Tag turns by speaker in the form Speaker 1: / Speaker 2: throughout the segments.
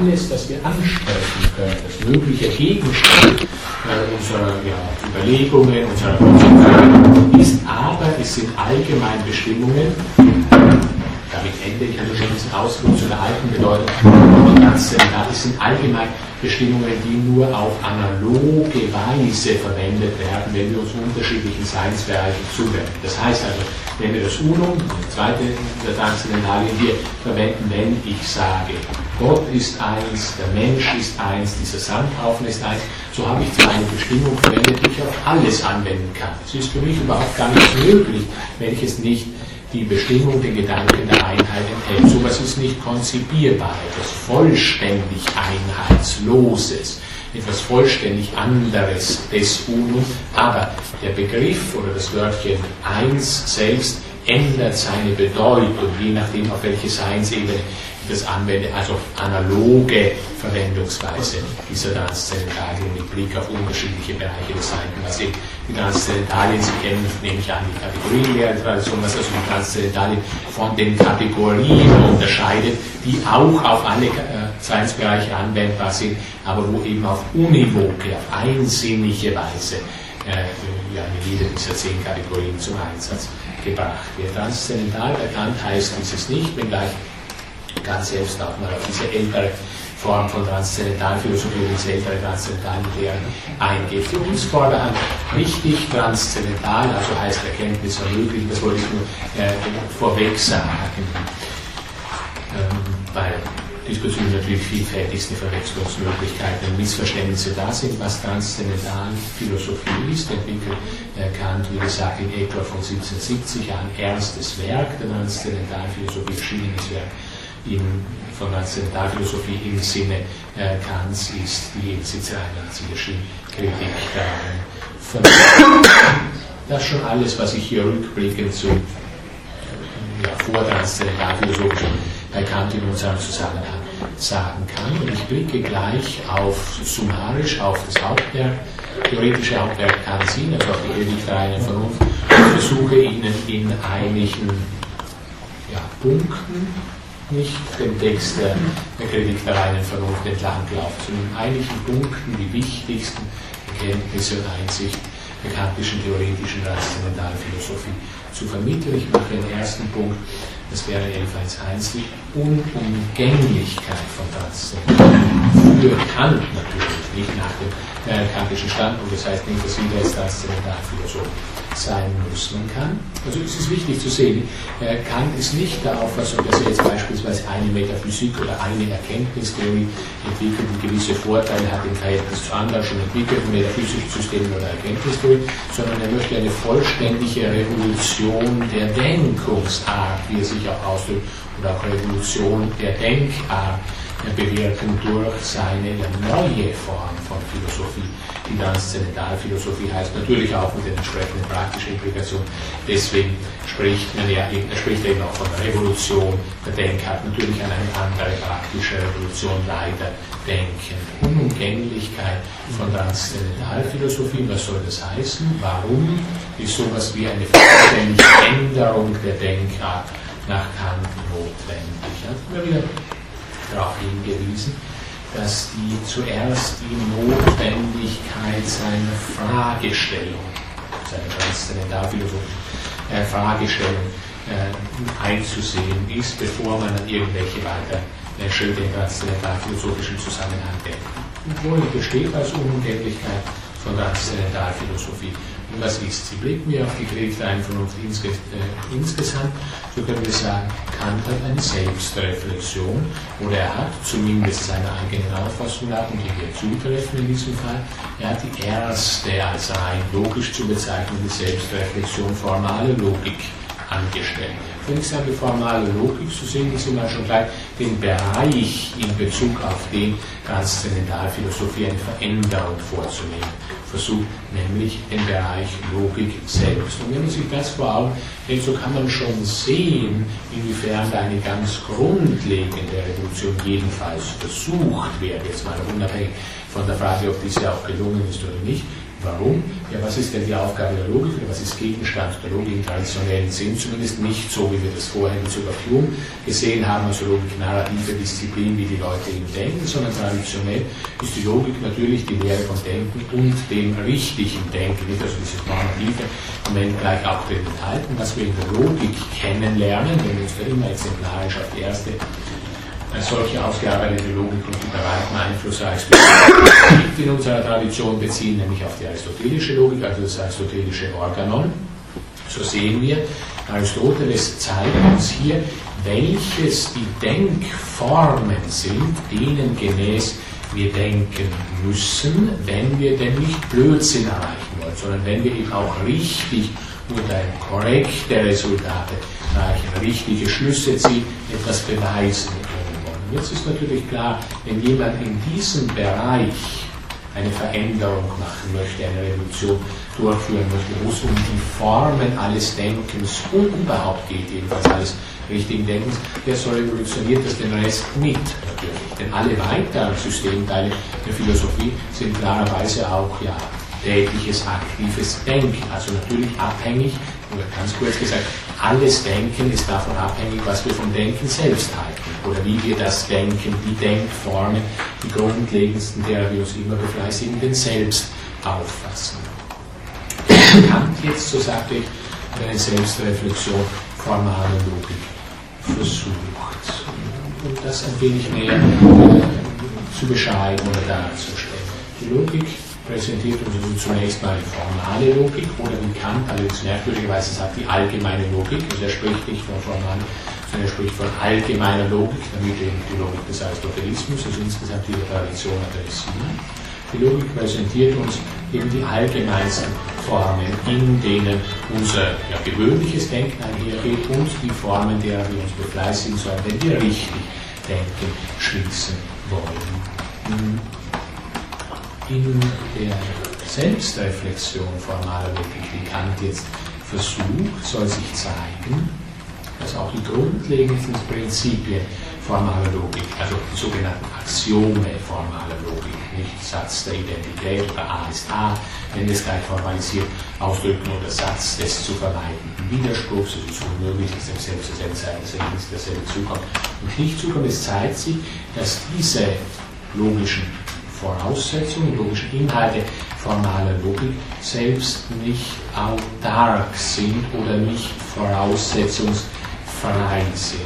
Speaker 1: alles, das wir ansprechen können, das mögliche Gegenstand äh, unserer ja, Überlegungen, unserer Konzeption ist, aber es sind allgemein Bestimmungen, damit ende ich also schon diesen Ausflug zu der alten Bedeutung von Transzendental, es sind allgemein Bestimmungen, die nur auf analoge Weise verwendet werden, wenn wir uns unterschiedlichen Seinsbereichen zuwenden. Das heißt also, wenn wir das Unum, die zweite der Transzendentalien hier verwenden, wenn ich sage, Gott ist eins, der Mensch ist eins, dieser Sandhaufen ist eins, so habe ich zwar eine Bestimmung verwendet, die ich auf alles anwenden kann. Es ist für mich überhaupt gar nicht möglich, wenn ich es nicht die Bestimmung, den Gedanken der Einheit enthält. So etwas ist nicht konzipierbar, etwas vollständig Einheitsloses, etwas vollständig anderes des Unum, aber der Begriff oder das Wörtchen eins selbst ändert seine Bedeutung, je nachdem, auf welche Seinsebene das anwende, also analoge Verwendungsweise dieser Transzendentalien mit Blick auf unterschiedliche Bereiche des Sein. Was eben die Transzendentalien, Sie kennen, nehme ich an, die Kategorienlehre-Tradition, was also die Transzendentalien von den Kategorien unterscheidet, die auch auf alle äh, Seinsbereiche anwendbar sind, aber wo eben auf univoke, auf einsinnige Weise äh, ja, jede dieser zehn Kategorien zum Einsatz gebracht wird. Transzendental erkannt heißt dieses nicht, wenngleich ganz selbst auch mal auf diese ältere Form von Transzendentalphilosophie, diese ältere Transzendentallehre eingeht. Für uns vorderhand richtig transzendental, also heißt Erkenntnis ermöglichen, das wollte ich nur äh, vorweg sagen. Ähm, weil diesbezüglich natürlich vielfältigste Verwechslungsmöglichkeiten und Missverständnisse da sind, was Transzendentalphilosophie ist, entwickelt äh, Kant, wie gesagt, in etwa von 1770 ein erstes Werk der Transzendentalphilosophie, erschienenes Werk von Transzendentalphilosophie im Sinne äh, Kants ist die 1781 Kritik daran Das schon alles, was ich hier rückblickend zu ja, vor Transzendentalphilosophie bei Kant in unserem Zusammenhang sagen kann. Und ich blicke gleich auf summarisch auf das Hauptwerk, theoretische Hauptwerk Kants hin, also auf die Predigt der reinen und versuche Ihnen in einigen ja, Punkten nicht den Text der, der Kritik der reinen Vernunft entlanglaufen, sondern in einigen Punkten die wichtigsten Erkenntnisse und Einsicht der kantischen theoretischen Transzendentalphilosophie zu vermitteln. Ich mache den ersten Punkt, das wäre 11.1.1, die Unumgänglichkeit von Transzendental. Kant natürlich, nicht nach dem äh, kantischen Standpunkt, das heißt nicht, dass jeder jetzt Transzendentalphilosoph sein muss. Man kann, also es ist wichtig zu sehen, äh, Kant ist nicht der Auffassung, dass er jetzt beispielsweise eine Metaphysik oder eine Erkenntnistheorie entwickelt, die gewisse Vorteile hat im Verhältnis zu anderen schon entwickelten metaphysischen Systemen oder Erkenntnistheorie, sondern er möchte eine vollständige Revolution der Denkungsart, wie er sich auch ausdrückt, oder auch Revolution der Denkart bewirken durch seine neue Form von Philosophie. Die Transzendentalphilosophie heißt natürlich auch mit den entsprechenden praktischen Implikationen. Deswegen spricht man ja eben, spricht eben auch von Revolution der Denkart, natürlich an eine andere praktische Revolution leider denken. Unumgänglichkeit von Transzendentalphilosophie, was soll das heißen? Warum ist sowas wie eine vollständige Änderung der Denkart nach Kant notwendig? Ja, darauf hingewiesen, dass die zuerst die Notwendigkeit seiner Fragestellung, seiner transzendentalphilosophischen äh, Fragestellung äh, einzusehen ist, bevor man an irgendwelche weiter äh, Schritte im transzendentalphilosophischen Zusammenhang denkt. Und wohl besteht als Unumgänglichkeit von Transzendentalphilosophie. Was ist sie? Blicken wir auf die Kriegverein Vernunft insge äh, insgesamt, so können wir sagen, Kant hat eine Selbstreflexion oder er hat zumindest seine eigenen Auffassung nach, und die wir zutreffen in diesem Fall, er hat die erste als rein logisch zu bezeichnende Selbstreflexion formale Logik angestellt. Wenn ich sage formale Logik, so sehen Sie mal schon gleich den Bereich in Bezug auf den Transzendentalphilosophie eine Veränderung vorzunehmen versucht, nämlich den Bereich Logik selbst. Und wenn man sich das vor Augen hält, so kann man schon sehen, inwiefern da eine ganz grundlegende Revolution jedenfalls versucht wird, jetzt mal unabhängig von der Frage, ob diese auch gelungen ist oder nicht, Warum? Ja, was ist denn die Aufgabe der Logik oder was ist Gegenstand der Logik im traditionellen Sinn? Zumindest nicht so, wie wir das vorher in Bezug auf Hume gesehen haben, also Logik narrative Disziplin, wie die Leute eben denken, sondern traditionell ist die Logik natürlich die Lehre von Denken und dem richtigen Denken, nicht also dieses normative, wenn gleich auch den enthalten, was wir in der Logik kennenlernen, wenn wir uns da immer exemplarisch auf die erste eine solche ausgearbeitete Logik und die bei weitem einflussreichste in unserer Tradition beziehen, nämlich auf die aristotelische Logik, also das aristotelische Organon. So sehen wir, Aristoteles zeigt uns hier, welches die Denkformen sind, denen gemäß wir denken müssen, wenn wir denn nicht Blödsinn erreichen wollen, sondern wenn wir eben auch richtig und ein korrekte Resultate erreichen, richtige Schlüsse ziehen, etwas beweisen Jetzt ist natürlich klar, wenn jemand in diesem Bereich eine Veränderung machen möchte, eine Revolution durchführen möchte, wo es um die Formen alles Denkens und überhaupt geht, jedenfalls alles richtigen Denkens, der so revolutioniert das den Rest mit natürlich. Denn alle weiteren Systemteile der Philosophie sind klarerweise auch ja tägliches, aktives Denken, also natürlich abhängig, oder ganz kurz gesagt, alles Denken ist davon abhängig, was wir vom Denken selbst halten oder wie wir das Denken, die Denkformen, die grundlegendsten, derer wir uns immer befleißigen, denn selbst auffassen. Kant jetzt, so sagte ich, eine Selbstreflexion formaler Logik versucht. Und das ein wenig mehr zu beschreiben oder darzustellen. Die Logik präsentiert uns also zunächst mal die formale Logik oder wie Kant allerdings merkwürdigerweise sagt, die allgemeine Logik. Also er spricht nicht von formal, sondern er spricht von allgemeiner Logik, damit eben die Logik des Aristotelismus, also insgesamt die Tradition adressieren. Die Logik präsentiert uns eben die allgemeinsten Formen, in denen unser ja, gewöhnliches Denken einhergeht und die Formen, derer wir uns befleißigen sollen, wenn wir richtig denken, schließen wollen in der Selbstreflexion formaler Logik, die Kant jetzt versucht, soll sich zeigen, dass auch die grundlegendsten Prinzipien formaler Logik, also die sogenannten Axiome formaler Logik, nicht Satz der Identität oder A ist A, wenn es gleich formalisiert ausdrücken oder Satz des zu vermeidenden Widerspruchs, es ist unmöglich, dass dem selbst das Ergebnis derselbe zukommt und nicht zukommt. Es zeigt sich, dass diese logischen Voraussetzungen, logische Inhalte formaler Logik selbst nicht autark sind oder nicht voraussetzungsfrei sind.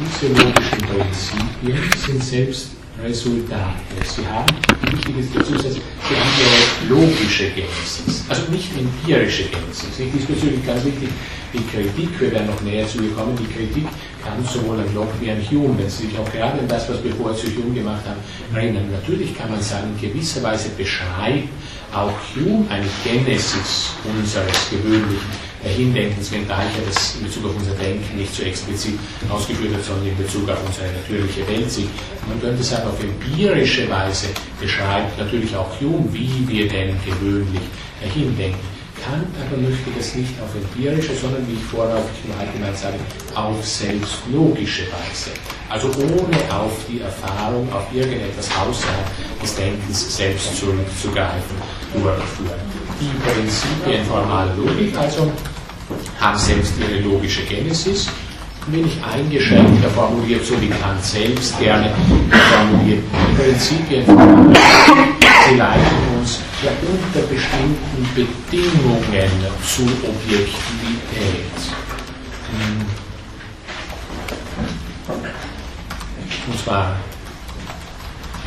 Speaker 1: Diese logischen Prinzipien sind selbst Resultate. Sie haben, wichtig ist der Zusatz, sie haben ihre logische Genesis, also nicht empirische Genesis. Nicht diesbezüglich ganz wichtig, die Kritik, wir werden noch näher zu kommen, die Kritik kann sowohl an Locke wie an Hume, wenn Sie sich auch gerade an das, was wir vorher zu Hume gemacht haben, erinnern. Natürlich kann man sagen, in gewisser Weise beschreibt auch Hume eine Genesis unseres gewöhnlichen Hindenkens, wenngleich er das in Bezug auf unser Denken nicht so explizit ausgeführt hat, sondern in Bezug auf unsere natürliche Welt sieht. Man könnte sagen, auf empirische Weise beschreibt natürlich auch Hume, wie wir denn gewöhnlich hindenken. Kant aber möchte das nicht auf empirische, sondern wie ich vorher im Allgemeinen sage, auf selbstlogische Weise. Also ohne auf die Erfahrung, auf irgendetwas außerhalb des Denkens selbst zurückzugreifen, durchführen. Die Prinzipien formaler Logik also haben selbst ihre logische Genesis, wenig eingeschränkter formuliert, so wie Kant selbst gerne formuliert. Die Prinzipien formaler Logik, sie leiten ja unter bestimmten Bedingungen zur Objektivität. Hm. Und zwar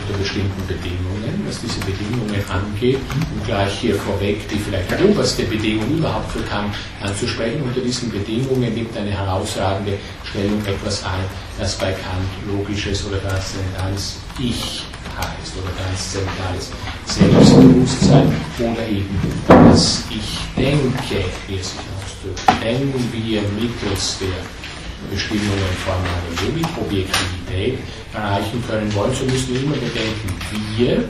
Speaker 1: unter bestimmten Bedingungen, was diese Bedingungen angeht, und gleich hier vorweg die vielleicht oberste Bedingung überhaupt für Kant anzusprechen. Unter diesen Bedingungen nimmt eine herausragende Stellung etwas ein, das bei Kant logisches oder transzendentales Ich heißt oder ganz zentrales Selbstbewusstsein oder eben das Ich denke, wie es sich ausdrückt. Wenn wir mittels der Bestimmungen formaler Logik, Objektivität erreichen können wollen, so müssen wir immer bedenken, wir,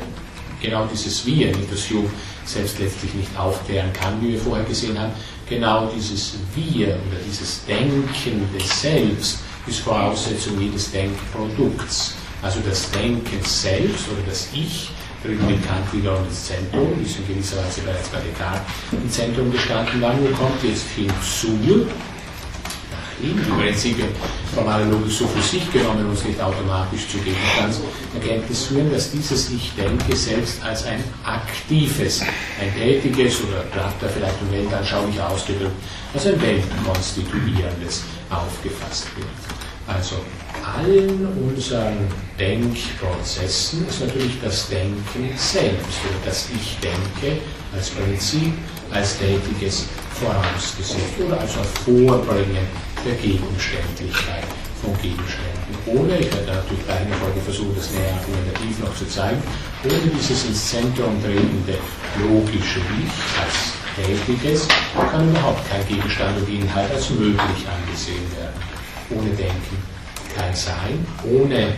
Speaker 1: genau dieses Wir, nicht das Hume selbst letztlich nicht aufklären kann, wie wir vorher gesehen haben, genau dieses Wir oder dieses Denken des Selbst ist Voraussetzung jedes Denkprodukts. Also das Denken selbst oder das Ich drüben mit Kant wiederum das Zentrum, ist in gewisser Weise bereits bei Descartes im Zentrum gestanden. Dann kommt jetzt hinzu, eben die Prinzipien formale Logik so für sich genommen uns nicht automatisch zu Gegenstandserkenntnis führen, dass dieses Ich denke selbst als ein aktives, ein tätiges oder Platter vielleicht um weltanschaulich ausgedrückt, als ein weltkonstituierendes aufgefasst wird. Also allen unseren Denkprozessen ist natürlich das Denken selbst oder das Ich denke als Prinzip, als tätiges vorausgesetzt oder als Vorbringen der Gegenständlichkeit von Gegenständen. Ohne, ich werde natürlich bei einer Folge versuchen, das näher argumentativ noch zu zeigen, ohne dieses ins Zentrum tretende logische Ich als tätiges kann überhaupt kein Gegenstand und Inhalt als möglich angesehen werden. Ohne Denken kein Sein, ohne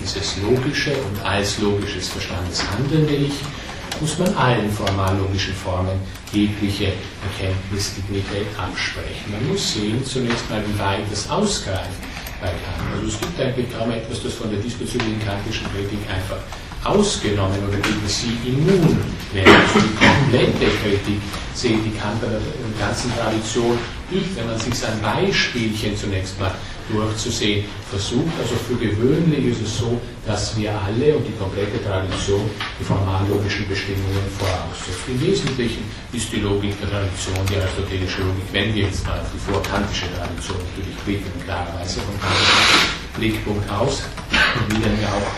Speaker 1: dieses logische und als logisches Verstandes handelnde Ich muss man allen formallogischen Formen jegliche Erkenntnisdignität absprechen. Man muss sehen zunächst mal, wie weit das ausgreift bei Kant. Also es gibt eigentlich kaum etwas, das von der diesbezüglichen kantischen Kritik einfach ausgenommen oder gegen sie immun wäre. Also die komplette Kritik sehen die Kanter der ganzen Tradition nicht, wenn man sich sein Beispielchen zunächst mal durchzusehen versucht. Also für gewöhnlich ist es so, dass wir alle und die komplette Tradition die formallogischen Bestimmungen voraussetzt. Im Wesentlichen ist die Logik der Tradition die aristotelische Logik, wenn wir jetzt mal auf die vorkantische Tradition natürlich blicken, klarerweise vom kantischen Blickpunkt aus, und wie dann ja auch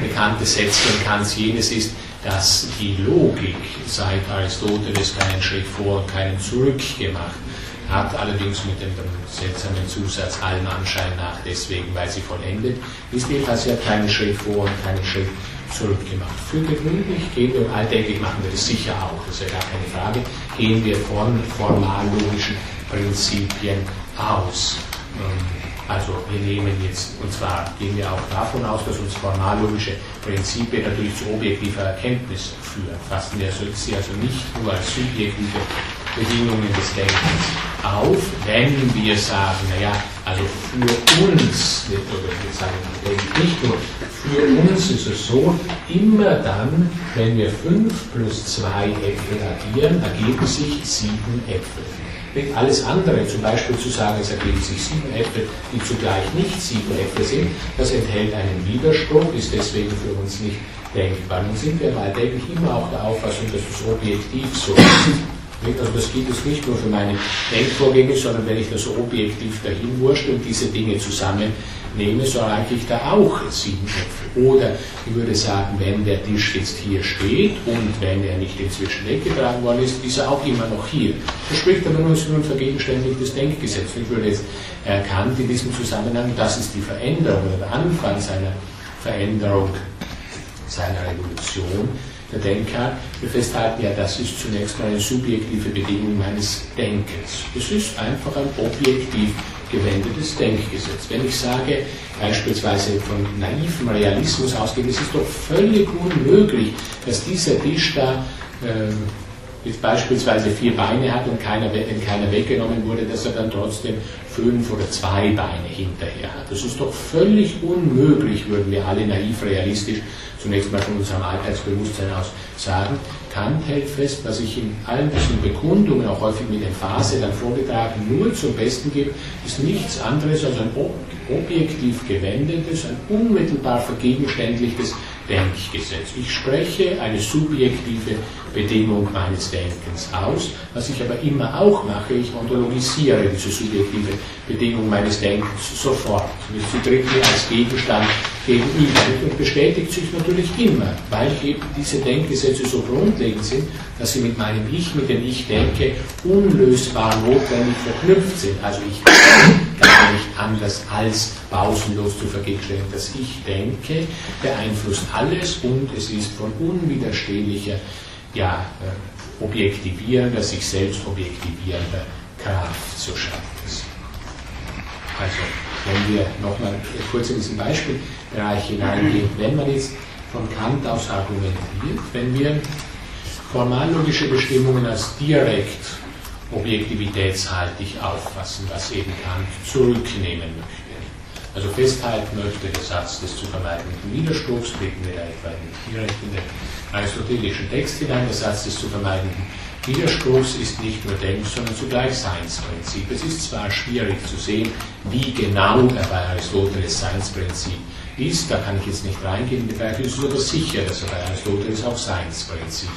Speaker 1: bekannte Sätzchen Kants jenes ist, dass die Logik seit Aristoteles keinen Schritt vor und keinen zurück gemacht hat allerdings mit dem seltsamen Zusatz allem Anschein nach deswegen, weil sie vollendet ist. Jedenfalls sie hat keinen Schritt vor und keinen Schritt zurück gemacht. Für gewöhnlich gehen wir, alltäglich machen wir das sicher auch, das ist ja gar keine Frage, gehen wir von formallogischen Prinzipien aus. Ähm, also wir nehmen jetzt, und zwar gehen wir auch davon aus, dass uns formallogische Prinzipien natürlich zu objektiver Erkenntnis führen. Fassen wir sie also nicht nur als subjektive Bedingungen des Denkens auf, wenn wir sagen, naja, also für uns, oder wir sagen nicht nur, für uns ist es so, immer dann, wenn wir 5 plus 2 Äpfel addieren, ergeben sich 7 Äpfel. Alles andere, zum Beispiel zu sagen, es ergeben sich sieben Äpfel, die zugleich nicht sieben Äpfel sind, das enthält einen Widerspruch, ist deswegen für uns nicht denkbar. Nun sind wir bei alltäglich immer auch der Auffassung, dass es objektiv so ist. Also das gilt es nicht nur für meine Denkvorgänge, sondern wenn ich das objektiv dahin wurschte und diese Dinge zusammennehme, so erreiche ich da auch sieben Äpfel. Oder ich würde sagen, wenn der Tisch jetzt hier steht und wenn er nicht inzwischen weggetragen worden ist, ist er auch immer noch hier. Das spricht aber nur, nur ein vergegenständigtes Denkgesetz. Ich würde jetzt erkannt in diesem Zusammenhang, das ist die Veränderung oder der Anfang seiner Veränderung, seiner Revolution der Denker, wir festhalten ja, das ist zunächst mal eine subjektive Bedingung meines Denkens. Es ist einfach ein objektiv gewendetes Denkgesetz. Wenn ich sage, beispielsweise von naivem Realismus ausgeht, es ist doch völlig unmöglich, dass dieser Tisch da äh, jetzt beispielsweise vier Beine hat und keiner, wenn keiner weggenommen wurde, dass er dann trotzdem fünf oder zwei Beine hinterher hat. Das ist doch völlig unmöglich, würden wir alle naiv realistisch zunächst mal von unserem Alltagsbewusstsein aus sagen. Hält fest, was ich in allen diesen Bekundungen, auch häufig mit Emphase dann vorgetragen, nur zum Besten gebe, ist nichts anderes als ein objektiv gewendetes, ein unmittelbar vergegenständlichtes Denkgesetz. Ich spreche eine subjektive Bedingung meines Denkens aus, was ich aber immer auch mache, ich ontologisiere diese subjektive Bedingung meines Denkens sofort. Sie tritt mir als Gegenstand gegenüber und bestätigt sich natürlich immer, weil eben diese Denkgesetze so grundlegend sind, dass sie mit meinem Ich, mit dem Ich denke, unlösbar notwendig verknüpft sind. Also ich kann gar nicht anders als pausenlos zu vergegenständigen. Das Ich denke beeinflusst alles und es ist von unwiderstehlicher, ja, äh, objektivierender, sich selbst objektivierender Kraft zu schaffen. Also, wenn wir nochmal kurz in diesen Beispielbereich hineingehen, wenn man jetzt von Kant aus argumentiert, wenn wir formallogische Bestimmungen als direkt objektivitätshaltig auffassen, was eben Kant zurücknehmen möchte, Also festhalten möchte der Satz des zu vermeidenden Widerspruchs, blicken wir da etwa direkt in den aristotelischen Text hinein, der Satz des zu vermeidenden Widerspruchs ist nicht nur Denk-, sondern zugleich Seinsprinzip. Es ist zwar schwierig zu sehen, wie genau er bei Aristoteles Seinsprinzip ist, da kann ich jetzt nicht reingehen, es ist aber sicher, dass er bei Aristoteles auch Seinsprinzip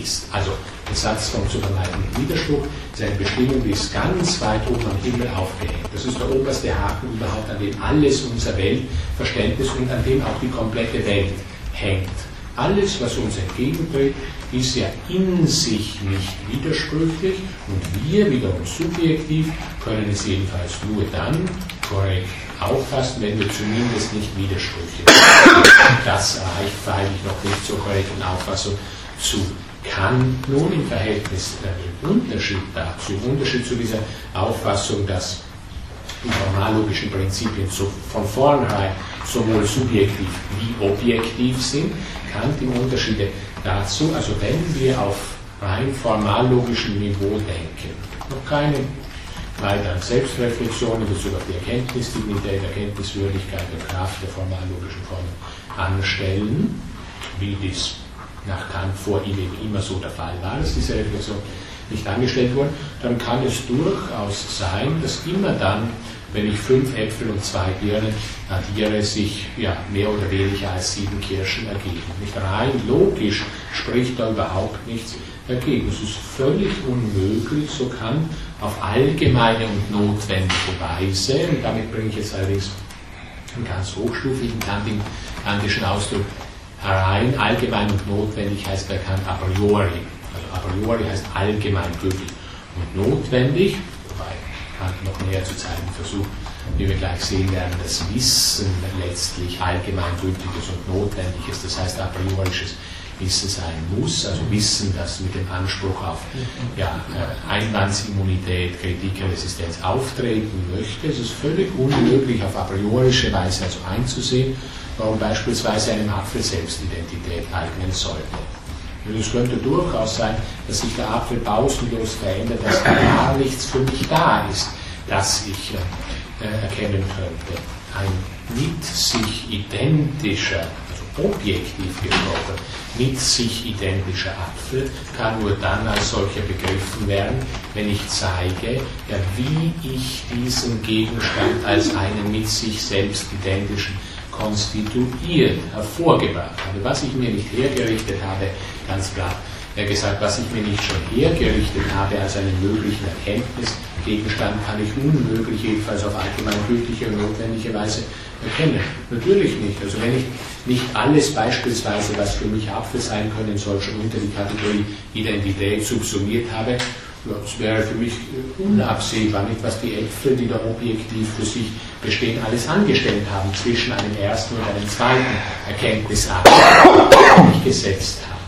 Speaker 1: ist. Also der Satz vom zu vermeidenden Widerspruch ist eine Bestimmung, ist ganz weit oben am Himmel aufgehängt. Das ist der oberste Haken überhaupt, an dem alles unser Weltverständnis und an dem auch die komplette Welt hängt. Alles, was uns entgegentritt, ist ja in sich nicht widersprüchlich und wir wiederum subjektiv können es jedenfalls nur dann korrekt auffassen, wenn wir zumindest nicht widersprüchlich sind. Das reicht freilich noch nicht zur korrekten Auffassung zu. Kann nun im Verhältnis äh, Unterschied dazu, im Unterschied zu dieser Auffassung, dass die formallogischen Prinzipien so von vornherein sowohl subjektiv wie objektiv sind, Kant im Unterschiede dazu, also wenn wir auf rein formallogischem Niveau denken, noch keine weiteren Selbstreflexion in Bezug auf die Erkenntnisdignität, Erkenntniswürdigkeit und Kraft der formallogischen Formen anstellen, wie dies nach Kant vor ihm eben immer so der Fall war, dass diese Reflexion nicht angestellt wurde, dann kann es durchaus sein, dass immer dann wenn ich fünf Äpfel und zwei Birnen addiere, sich ja, mehr oder weniger als sieben Kirschen ergeben. Nicht rein logisch spricht da überhaupt nichts dagegen. Es ist völlig unmöglich, so kann auf allgemeine und notwendige Weise, und damit bringe ich jetzt allerdings einen ganz hochstufigen kantischen Ausdruck herein, allgemein und notwendig heißt bei Kant a priori. Also a priori heißt allgemein gültig und notwendig noch näher zu zeigen versucht, wie wir gleich sehen werden, dass Wissen letztlich allgemeingültiges und notwendiges, das heißt a priorisches Wissen sein muss, also Wissen, das mit dem Anspruch auf ja, äh, Einwandsimmunität, Kritikresistenz auftreten möchte. Es ist völlig unmöglich, auf a priorische Weise also einzusehen, warum beispielsweise einem Apfel Selbstidentität eignen sollte. Und es könnte durchaus sein, dass sich der Apfel pausenlos verändert, dass gar nichts für mich da ist das ich äh, erkennen könnte. Ein mit sich identischer, also objektiv gesprochen, mit sich identischer Apfel kann nur dann als solcher begriffen werden, wenn ich zeige, ja, wie ich diesen Gegenstand als einen mit sich selbst identischen konstituiert, hervorgebracht habe. Was ich mir nicht hergerichtet habe, ganz klar, er gesagt, was ich mir nicht schon hergerichtet habe als einen möglichen Erkenntnisgegenstand, kann ich unmöglich, jedenfalls auf allgemeingültige und notwendige Weise erkennen. Natürlich nicht. Also wenn ich nicht alles beispielsweise, was für mich Apfel sein können soll, schon unter die Kategorie Identität subsumiert habe, das wäre für mich unabsehbar, nicht was die Äpfel, die da objektiv für sich bestehen, alles angestellt haben zwischen einem ersten und einem zweiten Erkenntnisakt, die ich gesetzt habe.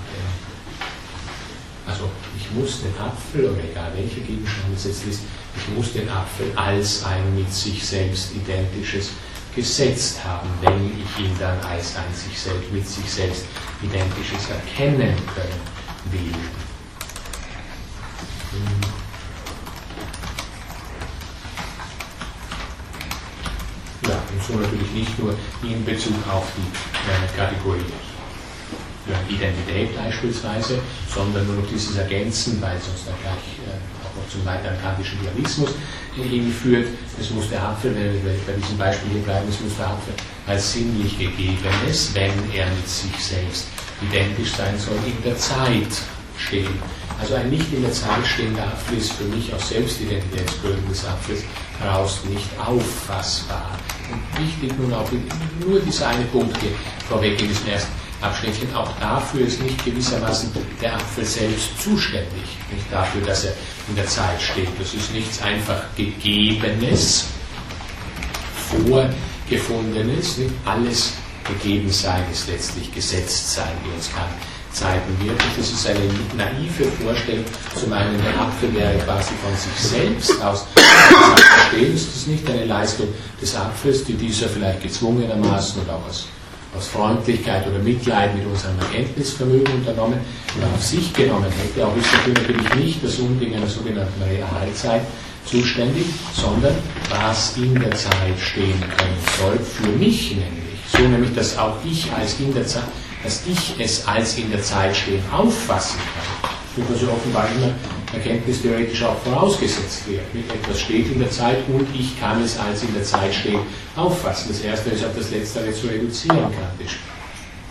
Speaker 1: Also ich muss den Apfel, oder egal welcher Gegenstand es jetzt ist, ich muss den Apfel als ein mit sich selbst identisches gesetzt haben, wenn ich ihn dann als ein sich selbst, mit sich selbst identisches erkennen können will. Ja, und so natürlich nicht nur in Bezug auf die äh, Kategorie Identität beispielsweise, sondern nur noch dieses Ergänzen, weil sonst dann gleich äh, auch noch zum weiteren kantischen Dualismus hinführt. Es muss der Apfel, wenn wir bei diesem Beispiel hier bleiben, es muss der Apfel als sinnlich Gegebenes, wenn er mit sich selbst identisch sein soll, in der Zeit stehen. Also ein nicht in der Zeit stehender Apfel ist für mich aus Selbstidentitätsgründen des Apfels heraus nicht auffassbar. Und wichtig nun auch nur dieser eine Punkt hier vorweg in diesem ersten Abschnittchen. Auch dafür ist nicht gewissermaßen der Apfel selbst zuständig, nicht dafür, dass er in der Zeit steht. Das ist nichts einfach Gegebenes, Vorgefundenes, nicht alles gegeben sein ist letztlich gesetzt sein, wie uns kann zeigen wird. Das ist eine naive Vorstellung, zu meinen, der Apfel wäre quasi von sich selbst aus verstehen. Das ist nicht eine Leistung des Apfels, die dieser vielleicht gezwungenermaßen oder auch aus aus Freundlichkeit oder Mitleid mit unserem Erkenntnisvermögen unternommen oder auf sich genommen hätte. Auch ist dafür natürlich nicht das Unding einer sogenannten Realzeit zuständig, sondern was in der Zeit stehen können soll, für mich nämlich. So nämlich, dass auch ich als in der Zeit, dass ich es als in der Zeit stehen auffassen kann. Wird also offenbar immer erkenntnistheoretisch auch vorausgesetzt wird. Etwas steht in der Zeit und ich kann es als in der Zeit stehen auffassen. Das erste ist auf das letztere zu reduzieren, kantisch.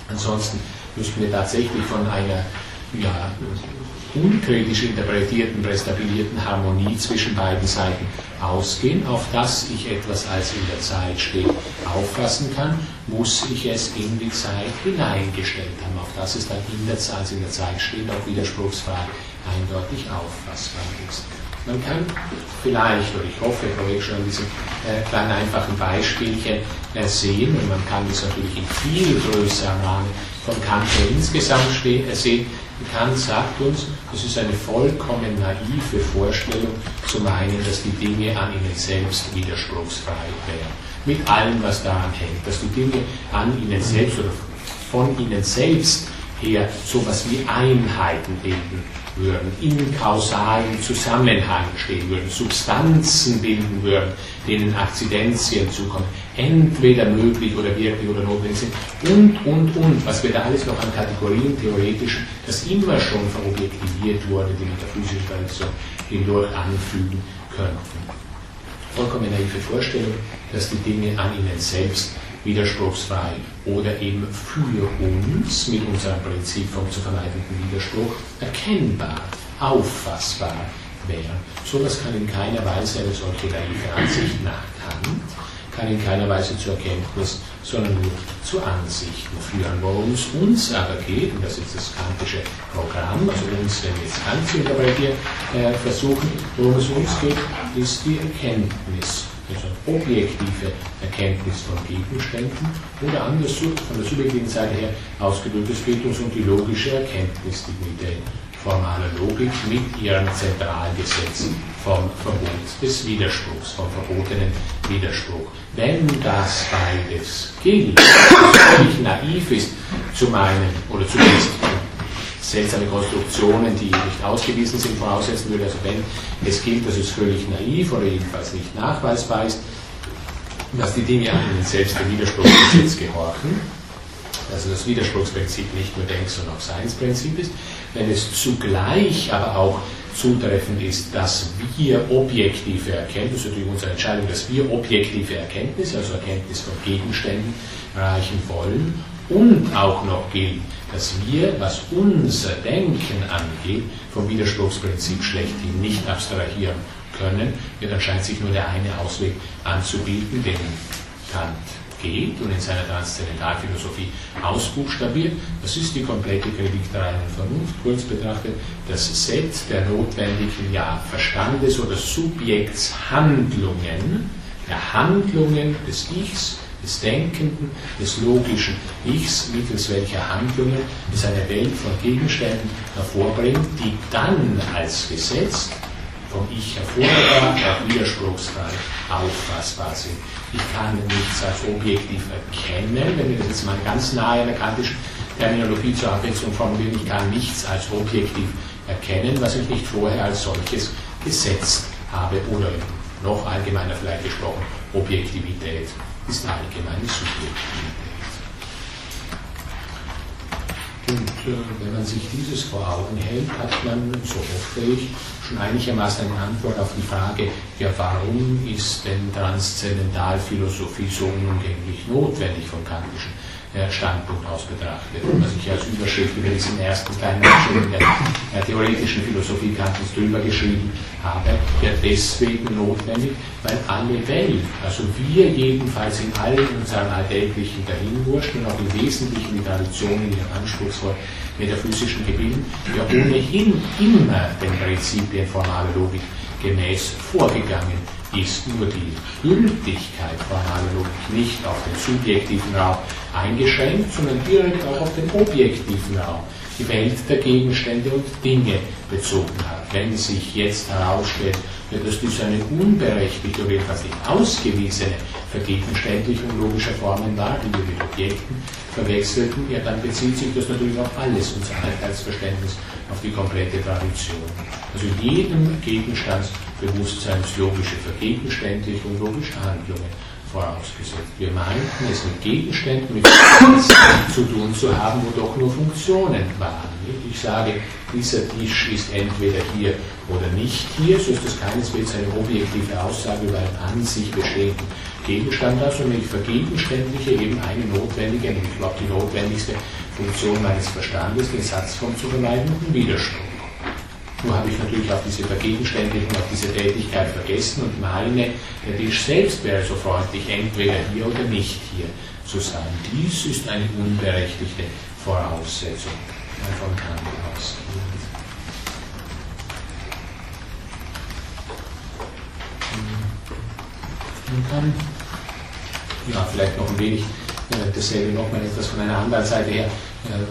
Speaker 1: Ansonsten müssten wir tatsächlich von einer ja, unkritisch interpretierten, prästabilierten Harmonie zwischen beiden Seiten ausgehen. Auf das ich etwas als in der Zeit steht auffassen kann, muss ich es in die Zeit hineingestellt haben. Auf das es dann in der Zeit, als in der Zeit steht, auch widerspruchsfrei eindeutig auffassbar ist. Man kann vielleicht, oder ich hoffe, ich schon an diesem äh, kleinen einfachen Beispielchen äh, sehen, und man kann das natürlich in viel größerem Rahmen von Kant insgesamt äh, sehen, Kant sagt uns, es ist eine vollkommen naive Vorstellung zu meinen, dass die Dinge an ihnen selbst widerspruchsfrei wären. Mit allem, was daran hängt. Dass die Dinge an ihnen selbst oder von ihnen selbst her so etwas wie Einheiten bilden würden, in kausalen Zusammenhang stehen würden, Substanzen bilden würden, denen Akzidenzien zukommen, entweder möglich oder wirklich oder notwendig sind und, und, und, was wir da alles noch an Kategorien theoretisch, das immer schon verobjektiviert wurde, die metaphysische Tradition hindurch anfügen könnten. Vollkommen naive Vorstellung, dass die Dinge an ihnen selbst widerspruchsfrei oder eben für uns mit unserem Prinzip vom zu vermeidenden Widerspruch erkennbar, auffassbar wären. So etwas kann in keiner Weise eine solche naive Ansicht nach Kant, kann in keiner Weise zur Erkenntnis, sondern nur zu Ansichten führen. Worum es uns aber geht, und das ist das kantische Programm, also uns, wenn wir jetzt Kant zu interpretieren äh, versuchen, worum es uns geht, ist die Erkenntnis also objektive Erkenntnis von Gegenständen oder anders von der subjektiven Seite her ausgedrückt, es geht uns um die logische Erkenntnisdignität formaler Logik mit ihrem Zentralgesetz vom Verbot des Widerspruchs, vom verbotenen Widerspruch. Wenn das beides gilt, völlig naiv ist zu meinen, oder zumindest seltsame Konstruktionen, die nicht ausgewiesen sind, voraussetzen würde. Also wenn es gilt, dass es völlig naiv oder jedenfalls nicht nachweisbar ist, dass die Dinge an ihnen selbst dem Widerspruchsgesetz gehorchen, also das Widerspruchsprinzip nicht nur Denk, sondern auch Seinsprinzip ist, wenn es zugleich aber auch zutreffend ist, dass wir objektive Erkenntnisse, durch unsere Entscheidung, dass wir objektive Erkenntnisse, also Erkenntnis von Gegenständen, erreichen wollen und auch noch gilt, dass wir, was unser Denken angeht, vom Widerspruchsprinzip schlechthin nicht abstrahieren können, dann scheint sich nur der eine Ausweg anzubieten, den Kant geht und in seiner Transzendentalphilosophie ausbuchstabiert. Das ist die komplette Kritik der reinen Vernunft, kurz betrachtet, das Set der notwendigen ja, Verstandes- oder Subjektshandlungen, der Handlungen des Ichs, des Denkenden, des logischen Ichs, mittels welcher Handlungen es eine Welt von Gegenständen hervorbringt, die dann als Gesetz vom Ich hervorgebracht, auch widerspruchsfrei auffassbar sind. Ich kann nichts als objektiv erkennen, wenn wir jetzt mal ganz nahe an der kantischen Terminologie zur Abwechslung formulieren, ich kann nichts als objektiv erkennen, was ich nicht vorher als solches gesetzt habe oder noch allgemeiner vielleicht gesprochen, Objektivität ist allgemeine Subjektivität. Und äh, wenn man sich dieses vor Augen hält, hat man, so hoffe ich, schon einigermaßen eine Antwort auf die Frage, ja, warum ist denn Transzendentalphilosophie so unumgänglich notwendig vom kantischen Standpunkt aus betrachtet. Was ich als Überschrift über diesen ersten kleinen Abschnitt der, theoretischen Philosophie Kantens drüber geschrieben habe, ja deswegen notwendig, weil alle Welt, also wir jedenfalls in allen unseren alltäglichen Dahinwurschen und auch im Wesentlichen die Traditionen in ihren anspruchsvoll metaphysischen Gebilden, ja ohnehin immer den Prinzipien formaler Logik gemäß vorgegangen ist nur die Gültigkeit formaler Logik nicht auf den subjektiven Raum eingeschränkt, sondern direkt auch auf den objektiven Raum. Die Welt der Gegenstände und Dinge bezogen hat. Wenn sich jetzt herausstellt, dass dies eine unberechtigte oder jedenfalls ausgewiesene Vergegenständlichung logischer Formen war, die wir mit Objekten verwechselten, ja, dann bezieht sich das natürlich auf alles, unser Einheitsverständnis, auf die komplette Tradition. Also jedem Gegenstandsbewusstseinslogische Vergegenständlichung, logische Handlungen vorausgesetzt. Wir meinten es mit Gegenständen, mit zu tun zu haben, wo doch nur Funktionen waren. Ich sage, dieser Tisch ist entweder hier oder nicht hier, so ist das keineswegs eine objektive Aussage über einen an sich bestehenden Gegenstand sondern ich vergegenständliche eben eine notwendige, ich glaube die notwendigste Funktion meines Verstandes, den Satzform zu vermeiden einen Widerspruch. Nur habe ich natürlich auch diese Vergegenständlichung, auch diese Tätigkeit vergessen und meine, der Tisch selbst wäre so freundlich, entweder hier oder nicht hier zu sein. Dies ist eine unberechtigte Voraussetzung von Kant ausgehend. Man kann ja, vielleicht noch ein wenig äh, dasselbe nochmal etwas von einer anderen Seite her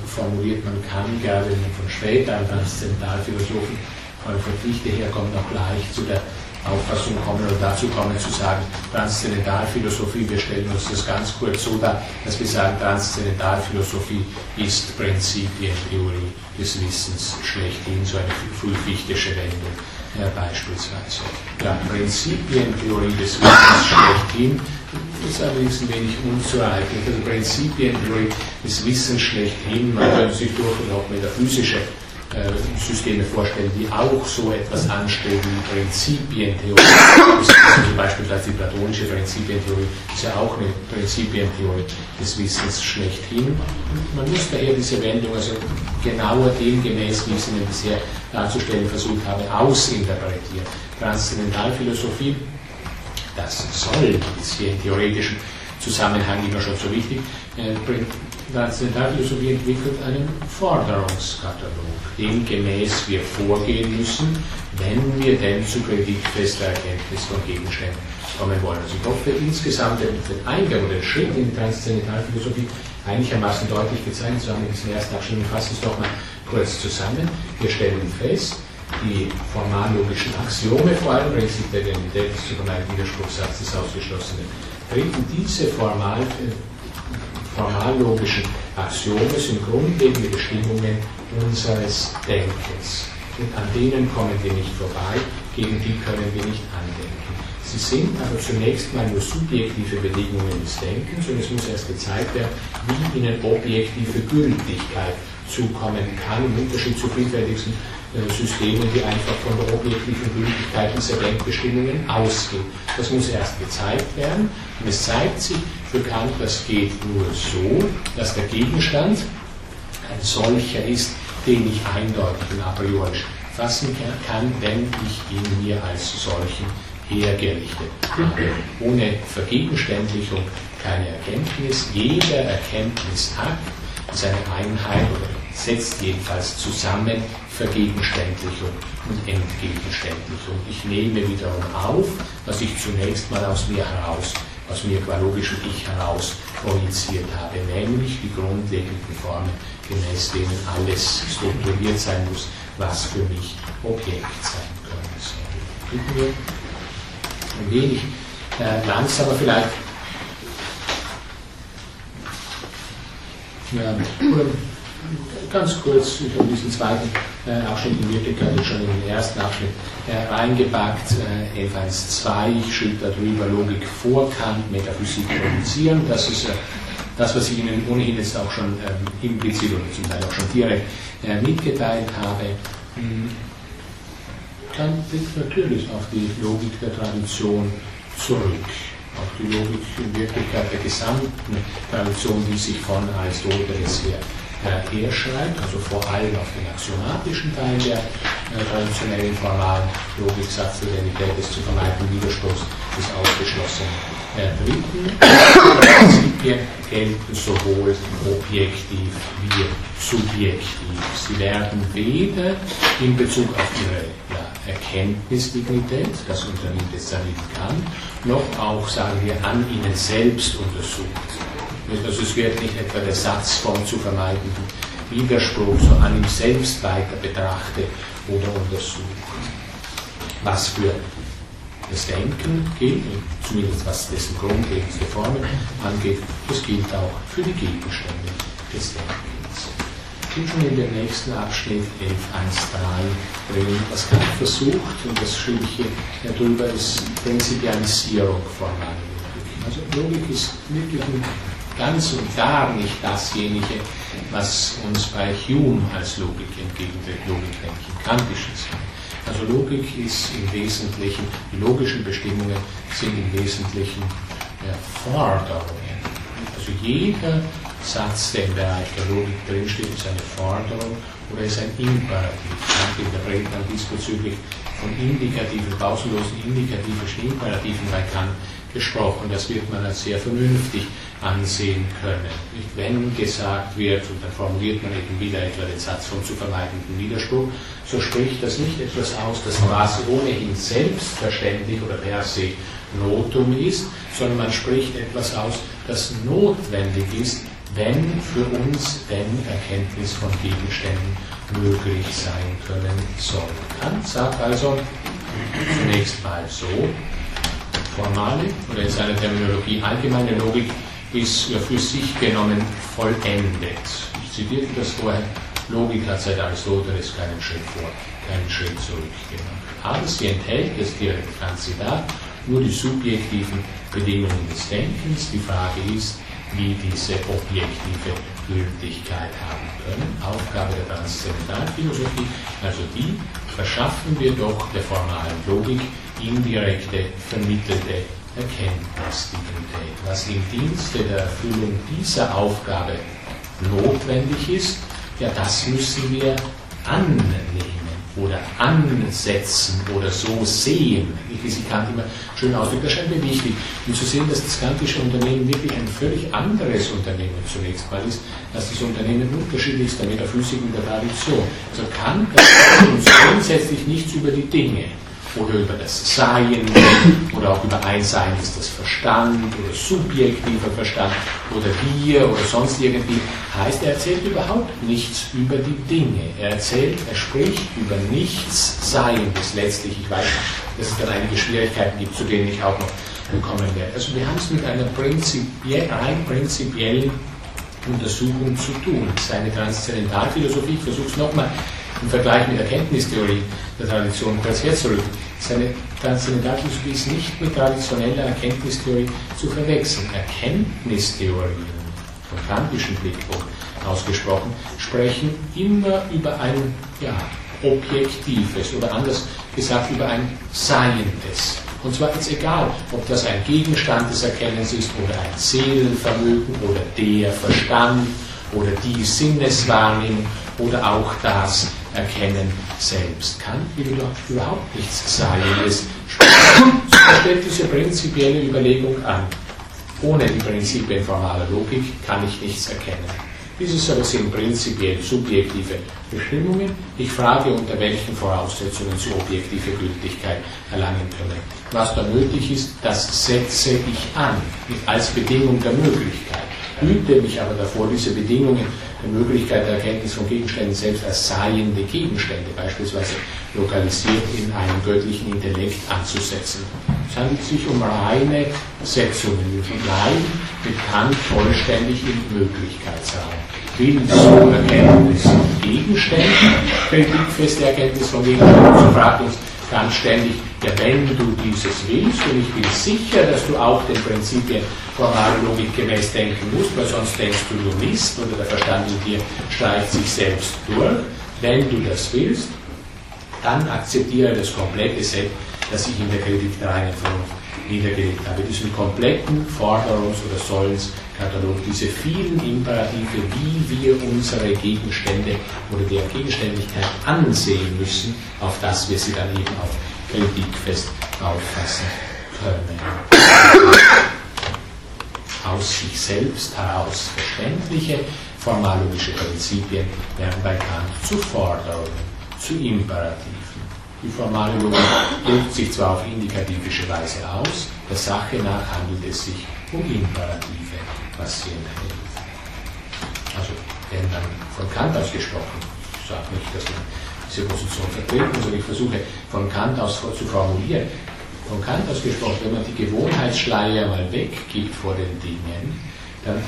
Speaker 1: formuliert. Man kann, man von später Transzendentalphilosophen von Fichte herkommt, noch leicht zu der Auffassung kommen oder dazu kommen zu sagen, Transzendentalphilosophie, wir stellen uns das ganz kurz so dar, dass wir sagen, Transzendentalphilosophie ist Prinzipientheorie des Wissens schlechthin, so eine frühfichtische Wendung äh, beispielsweise. Ja, Prinzipientheorie des Wissens schlechthin ist allerdings ein wenig unzureichend. Also Prinzipientheorie des Wissens schlechthin, man könnte sich durchaus auch metaphysische Systeme vorstellen, die auch so etwas anstreben wie Prinzipientheorie. Also beispielsweise die platonische Prinzipientheorie ist ja auch eine Prinzipientheorie des Wissens schlechthin. Man muss daher diese Wendung also genauer demgemäß, wie ich sie Ihnen bisher darzustellen versucht habe, ausinterpretieren. Transzendentalphilosophie, das soll, ist hier im theoretischen Zusammenhang immer schon so wichtig, äh, Transzendentalphilosophie entwickelt einen Forderungskatalog, dem gemäß wir vorgehen müssen, wenn wir denn zu predikfester Erkenntnis von Gegenständen kommen wollen. Also ich hoffe, insgesamt den Eingang oder den Schritt in die Transzendentalphilosophie einigermaßen deutlich gezeigt zu haben. In diesem ersten Abschnitt fasse ich es doch mal kurz zusammen. Wir stellen fest, die formallogischen Axiome, vor allem Prinzip der Identität des zu vermeiden Widerspruchssatz des Ausgeschlossenen, treten diese formal formallogischen Axiome sind grundlegende Bestimmungen unseres Denkens. Und an denen kommen wir nicht vorbei, gegen die können wir nicht andenken. Sie sind aber zunächst mal nur subjektive Bedingungen des Denkens und es muss erst gezeigt werden, wie ihnen objektive Gültigkeit zukommen kann, im Unterschied zu vielfältigsten äh, Systemen, die einfach von der objektiven Gültigkeit dieser Denkbestimmungen ausgehen. Das muss erst gezeigt werden und es zeigt sich für Kant, das geht nur so, dass der Gegenstand ein solcher ist, den ich eindeutig und a priori fassen kann, wenn ich ihn mir als solchen hergerichtet habe. Ohne Vergegenständlichung keine Erkenntnis. Jeder Erkenntnisakt ist eine Einheit oder setzt jedenfalls zusammen Vergegenständlichung und Entgegenständlichung. Ich nehme wiederum auf, was ich zunächst mal aus mir heraus, aus mir qua logischem Ich heraus projiziert habe, nämlich die grundlegenden Formen, gemäß denen alles strukturiert sein muss, was für mich Objekt sein können soll. Bitten wir ein wenig äh, langsamer vielleicht. Ja, ganz kurz, ich habe diesen zweiten äh, Abschnitt in Wirklichkeit schon in den ersten Abschnitt äh, reingepackt, äh, F1.2, ich schrieb darüber Logik vor Kant, Metaphysik produzieren, das ist äh, das, was ich Ihnen ohnehin jetzt auch schon ähm, implizit oder zum Teil auch schon direkt äh, mitgeteilt habe. Hm. Kant blickt natürlich auf die Logik der Tradition zurück auf die Logik in Wirklichkeit der gesamten Tradition, die sich von Aristoteles her herschreibt, also vor allem auf den axiomatischen Teil der äh, traditionellen formalen Logik, Satzidentität des zu vermeidenden Widerspruchs des Ausgeschlossenen. Äh, Prinzipien gelten sowohl objektiv wie subjektiv. Sie werden weder in Bezug auf ihre ja, Erkenntnisdignität, das unternimmt es nicht kann, noch auch, sagen wir, an ihnen selbst untersucht. Es wird nicht etwa der Satz vom zu vermeidenden Widerspruch so an ihm selbst weiter betrachte oder untersuche. Was für das Denken gilt, zumindest was dessen grundlegendste Formen angeht, das gilt auch für die Gegenstände des Denkens. Ich bin schon in dem nächsten Abschnitt 11.1.3 drin, was Kant versucht, und das schrieb ich hier drüber, ist Prinzipialisierung formaler Logik. Also Logik ist wirklich ganz und gar nicht dasjenige, was uns bei Hume als Logik entgegentritt, Logikdenken, kantisches. Also Logik ist im Wesentlichen, die logischen Bestimmungen sind im Wesentlichen ja, Forderungen. Also jeder Satz, der im Bereich der Logik drinsteht, ist eine Forderung oder ist ein Imperativ. Kant interpretiert dann diesbezüglich von indikativen, pausenlosen indikativen Imperativen bei Kant gesprochen. Das wird man als sehr vernünftig ansehen können. Wenn gesagt wird, und dann formuliert man eben wieder etwa den Satz vom zu vermeidenden Widerspruch, so spricht das nicht etwas aus, das quasi ohnehin selbstverständlich oder per se Notum ist, sondern man spricht etwas aus, das notwendig ist, wenn für uns denn Erkenntnis von Gegenständen möglich sein können soll. Kant sagt also zunächst mal so, formale oder in seiner Terminologie allgemeine Logik ist ja für sich genommen vollendet. Ich zitiere das vorher. Logik hat seit Aristoteles keinen Schritt vor, keinen Schritt zurück gemacht. Aber sie enthält, das direkt Kandidat, nur die subjektiven Bedingungen des Denkens. Die Frage ist, wie diese objektive Gültigkeit haben können. Aufgabe der Transzendentalphilosophie, also die verschaffen wir doch der formalen Logik indirekte, vermittelte Erkenntnisdignität. Was im Dienste der Erfüllung dieser Aufgabe notwendig ist, ja, das müssen wir annehmen oder ansetzen oder so sehen. Wie sie Kant immer schön ausdrückt, das scheint mir wichtig, um zu sehen, dass das kantische Unternehmen wirklich ein völlig anderes Unternehmen zunächst mal ist, als das Unternehmen unterschiedlichster Metaphysiken der Tradition. Also Kant sagt uns grundsätzlich nichts über die Dinge oder über das Sein oder auch über Einsein ist das Verstand oder subjektiver Verstand oder wir oder sonst irgendwie, heißt, er erzählt überhaupt nichts über die Dinge. Er erzählt, er spricht über nichts Seiendes letztlich. Ich weiß, dass es dann einige Schwierigkeiten gibt, zu denen ich auch noch kommen werde. Also wir haben es mit einer prinzipiell, rein prinzipiellen Untersuchung zu tun. Seine Transzendentalphilosophie, ich versuche es nochmal im Vergleich mit Erkenntnistheorie der Tradition kurz herzurücken. Seine Transzendentalphilosophie ist nicht mit traditioneller Erkenntnistheorie zu verwechseln. Erkenntnistheorien, vom kantischen Blickpunkt ausgesprochen, sprechen immer über ein ja, objektives oder anders gesagt über ein Seiendes. Und zwar ist egal, ob das ein Gegenstand des Erkennens ist oder ein Seelenvermögen oder der Verstand oder die Sinneswahrnehmung oder auch das Erkennen selbst. Kant will überhaupt nichts Seiendes. So stellt diese prinzipielle Überlegung an. Ohne die Prinzipien formaler Logik kann ich nichts erkennen. Dieses aber sind prinzipiell subjektive Bestimmungen. Ich frage, unter welchen Voraussetzungen sie objektive Gültigkeit erlangen können. Was da nötig ist, das setze ich an, als Bedingung der Möglichkeit. Hüte mich aber davor, diese Bedingungen der Möglichkeit der Erkenntnis von Gegenständen selbst als seiende Gegenstände, beispielsweise lokalisiert in einem göttlichen Intellekt anzusetzen. Es handelt sich um reine Setzungen. Wir bleiben mit Kant vollständig im Möglichkeitsraum. So Erkenntnis von Gegenständen, feste Erkenntnis von Gegenständen, so fragt uns ganz ständig, ja, wenn du dieses willst, und ich bin sicher, dass du auch den Prinzipien formaler Logik gemäß denken musst, weil sonst denkst du nur Mist oder der Verstand in dir streicht sich selbst durch. Wenn du das willst, dann akzeptiere das komplette Set, das ich in der Kritik der reinen Vernunft niedergelegt habe. Diesen kompletten Forderungs- oder Sollenskatalog, diese vielen Imperative, wie wir unsere Gegenstände oder deren Gegenständigkeit ansehen müssen, auf das wir sie dann eben auch kritikfest auffassen können. Aus sich selbst heraus verständliche formalogische Prinzipien werden bei Kant zu Forderungen, zu Imperativen. Die formale Logik drückt sich zwar auf indikativische Weise aus, der Sache nach handelt es sich um Imperative, was sie enthält. Also ändern, von Kant aus gesprochen. Ich sage nicht, dass man diese Position vertreten, sondern ich versuche von Kant aus zu formulieren. Von Kant aus gesprochen, wenn man die Gewohnheitsschleier mal weggibt vor den Dingen, dann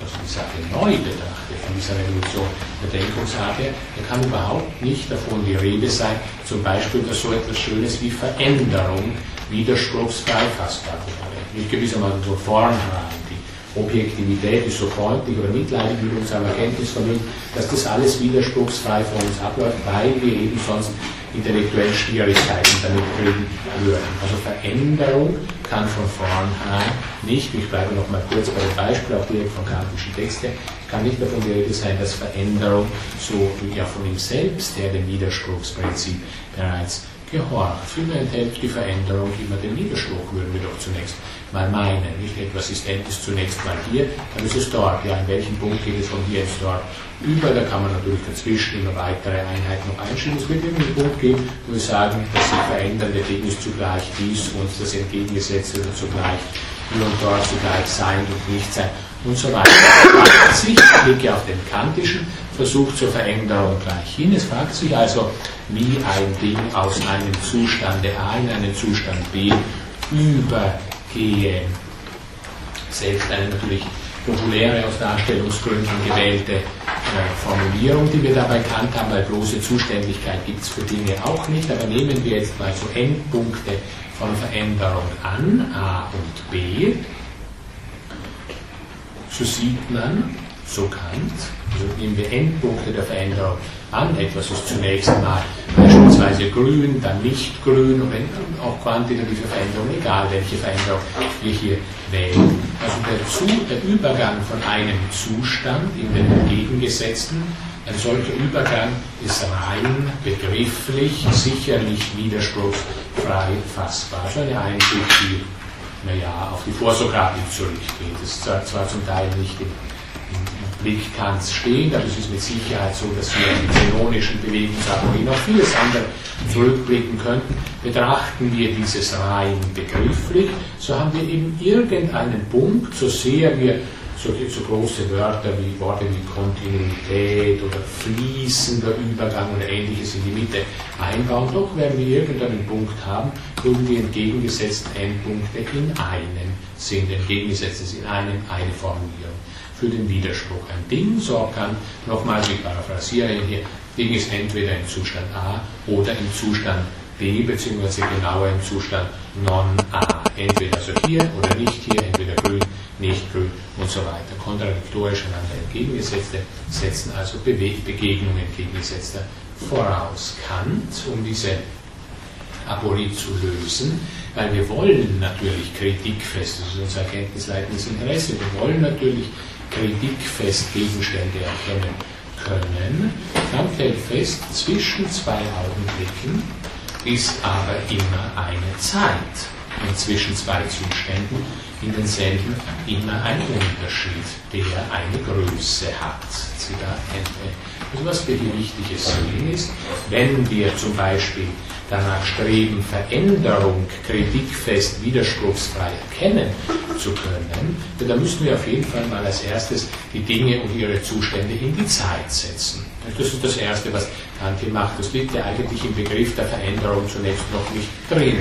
Speaker 1: also die Sache neu betrachtet, von dieser Revolution der Denkungsart her, dann kann überhaupt nicht davon die Rede sein, zum Beispiel, dass so etwas Schönes wie Veränderung widerspruchsfrei fassbar wäre. Nicht gewissermaßen so vornherein. Die Objektivität ist so freundlich oder mitleidig mit unserem Erkenntnisvermögen, dass das alles widerspruchsfrei vor uns abläuft, weil wir eben sonst intellektuellen Schwierigkeiten damit kriegen würden. Also Veränderung kann von vornherein nicht, ich bleibe noch mal kurz bei dem Beispiel, auch direkt von kantischen Texten, kann nicht davon die Rede sein, dass Veränderung so ja von ihm selbst her dem Widerspruchsprinzip bereits gehorcht. Enthält die Veränderung immer den Widerspruch, würden wir doch zunächst mal meinen. Nicht etwas ist endlich zunächst mal hier, dann ist es dort. Ja, in welchem Punkt geht es von hier ins dort? Über, da kann man natürlich dazwischen immer weitere Einheiten noch einschieben. Es wird irgendeinen Punkt geben, wo wir sagen, dass sich verändernde Ding ist zugleich dies und das Entgegengesetzte oder zugleich hier und dort zugleich sein und nicht sein und so weiter. Ich blicke auf den kantischen Versuch zur Veränderung gleich hin. Es fragt sich also, wie ein Ding aus einem Zustande A in einen Zustand B übergehen. Selbst eine natürlich populäre aus Darstellungsgründen gewählte äh, Formulierung, die wir dabei kannt haben, weil bloße Zuständigkeit gibt es für Dinge auch nicht. Aber nehmen wir jetzt mal so Endpunkte von Veränderung an, A und B, so sieht man, so Kant, also nehmen wir Endpunkte der Veränderung an. Etwas ist zunächst mal beispielsweise grün, dann nicht grün und auch quantitative Veränderungen, egal welche Veränderung wir hier wählen. Also der, Zu der Übergang von einem Zustand in den entgegengesetzten, ein solcher Übergang ist rein begrifflich, sicher nicht widerspruchsfrei fassbar. Also eine Einsicht, die naja, auf die Vorsokratik zurückgeht. Das ist zwar zum Teil nicht im Blick Kants stehen, aber es ist mit Sicherheit so, dass wir in zenonischen Bewegungsapologie noch vieles andere zurückblicken könnten. Betrachten wir dieses rein begrifflich, so haben wir eben irgendeinen Punkt, so sehr wir so, so große Wörter wie Worte wie Kontinuität oder fließender Übergang oder ähnliches in die Mitte einbauen, doch werden wir irgendeinen Punkt haben, wo wir entgegengesetzten Endpunkte in einem sind, entgegengesetztes in einem eine Formulierung für den Widerspruch. Ein Ding, so kann, nochmals, ich paraphrasiere hier, Ding ist entweder im Zustand A oder im Zustand B, beziehungsweise genauer im Zustand non-A. Entweder also hier oder nicht hier, entweder grün, nicht grün und so weiter. Kontradiktorisch einander entgegengesetzte setzen also Begegnungen entgegengesetzter voraus. Kant, um diese Aporie zu lösen, weil wir wollen natürlich kritikfest, das ist unser erkenntnisleitendes Interesse, wir wollen natürlich kritikfest Gegenstände erkennen können, dann fällt fest, zwischen zwei Augenblicken ist aber immer eine Zeit. Und zwischen zwei Zuständen in denselben immer ein Unterschied, der eine Größe hat. Zitat Ende. Also was für die wichtige sehen ist, wenn wir zum Beispiel danach streben, Veränderung kritikfest, widerspruchsfrei erkennen zu können, dann müssen wir auf jeden Fall mal als erstes die Dinge und ihre Zustände in die Zeit setzen. Das ist das Erste, was Kant hier macht. Das liegt ja eigentlich im Begriff der Veränderung zunächst noch nicht drin.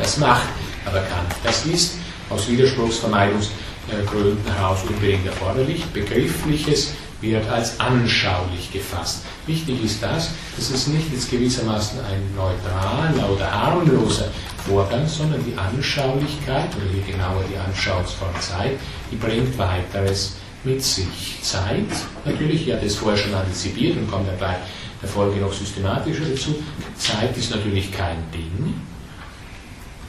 Speaker 1: Das macht aber Kant. Das ist aus Widerspruchsvermeidungsgründen heraus unbedingt erforderlich. Begriffliches wird als anschaulich gefasst. Wichtig ist das, dass es nicht jetzt gewissermaßen ein neutraler oder harmloser Vorgang, sondern die Anschaulichkeit, oder hier genauer die Anschauungsform Zeit, die bringt weiteres mit sich. Zeit, natürlich, ja, das vorher schon antizipiert und kommt ja bei der Folge noch systematischer dazu. Zeit ist natürlich kein Ding,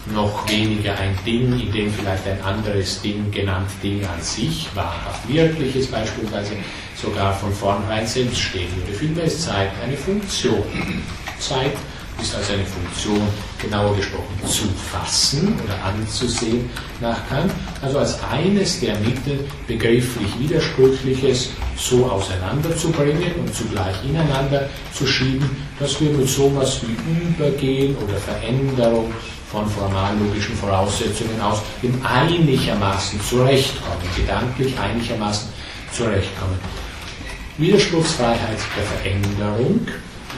Speaker 1: noch weniger ein Ding, in dem vielleicht ein anderes Ding, genannt Ding an sich, wahrhaft wirkliches beispielsweise, sogar von vornherein selbst stehen würde. Vielmehr ist Zeit eine Funktion. Zeit ist also eine Funktion, genauer gesprochen, zu fassen oder anzusehen nach Kant, also als eines der Mittel, begrifflich Widersprüchliches so auseinanderzubringen und zugleich ineinander zu schieben, dass wir mit sowas wie Übergehen oder Veränderung von formallogischen Voraussetzungen aus dem einigermaßen zurechtkommen, gedanklich einigermaßen zurechtkommen. Widerspruchsfreiheit der Veränderung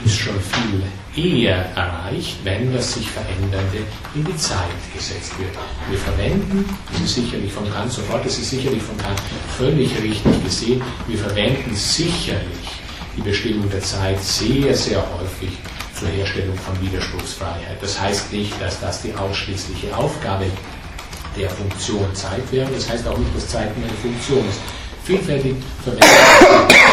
Speaker 1: ist schon viel eher erreicht, wenn das sich Verändernde in die Zeit gesetzt wird. Wir verwenden, das ist sicherlich von Kant sofort, das ist sicherlich von Kant völlig richtig gesehen, wir verwenden sicherlich die Bestimmung der Zeit sehr, sehr häufig zur Herstellung von Widerspruchsfreiheit. Das heißt nicht, dass das die ausschließliche Aufgabe der Funktion Zeit wäre, das heißt auch nicht, dass Zeit eine Funktion ist. Vielfältig verwendet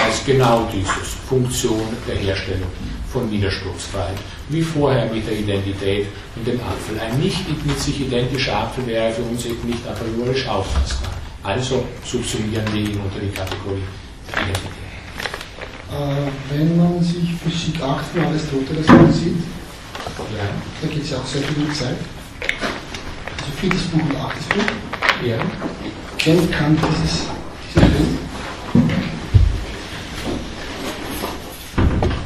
Speaker 1: als genau dieses, Funktion der Herstellung von Widerspruchsfreiheit. Wie vorher mit der Identität und dem Apfel. Ein nicht mit sich identischer Apfel wäre für uns eben nicht a priorisch auffassbar. Also subsumieren wir ihn unter die Kategorie Identität.
Speaker 2: Äh, wenn man sich Physik 8 von Aristoteles ansieht, ja. da geht es ja auch sehr viel um Zeit. Also viertes Buch und achtes Buch. Ja. Kennt Kant dieses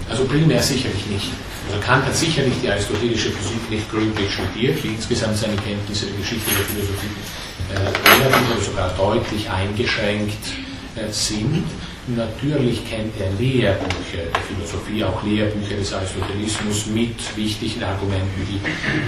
Speaker 1: also primär sicherlich nicht. Also Kant hat sicherlich die aristotelische Physik nicht gründlich studiert, wie insgesamt seine Kenntnisse der Geschichte der Philosophie äh, relativ oder sogar deutlich eingeschränkt äh, sind. Natürlich kennt er Lehrbücher der Philosophie, auch Lehrbücher des Aristotelismus mit wichtigen Argumenten, die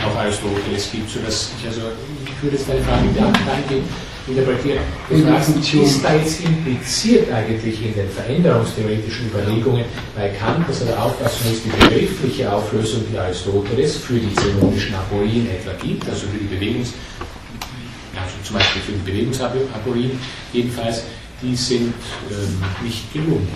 Speaker 1: auch Aristoteles gibt, sodass ich also, ich würde jetzt deine Frage dahingehend interpretieren. Du fragst, ist da jetzt impliziert eigentlich in den veränderungstheoretischen Überlegungen bei Kant, dass er der Auffassung ist, die begriffliche Auflösung, die Aristoteles für die zenomischen Aporien etwa gibt, also für die Bewegungs, also zum Beispiel für die Bewegungsaporien jedenfalls, die sind ähm, nicht gelungen.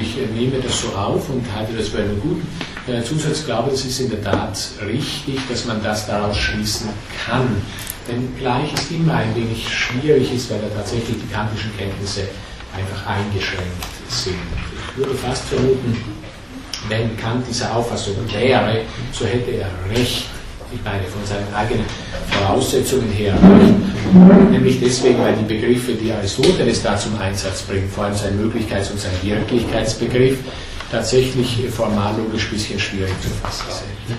Speaker 1: Ich äh, nehme das so auf und halte das für einen guten äh, Zusatz. glaube, es ist in der Tat richtig, dass man das daraus schließen kann. Wenngleich es immer ein wenig schwierig ist, weil da tatsächlich die kantischen Kenntnisse einfach eingeschränkt sind. Ich würde fast vermuten, wenn Kant dieser Auffassung wäre, so hätte er recht, ich meine von seinen eigenen Voraussetzungen her, nämlich deswegen, weil die Begriffe, die Aristoteles da zum Einsatz bringt, vor allem sein Möglichkeits- und sein Wirklichkeitsbegriff, tatsächlich formal logisch ein bisschen schwierig zu fassen sind.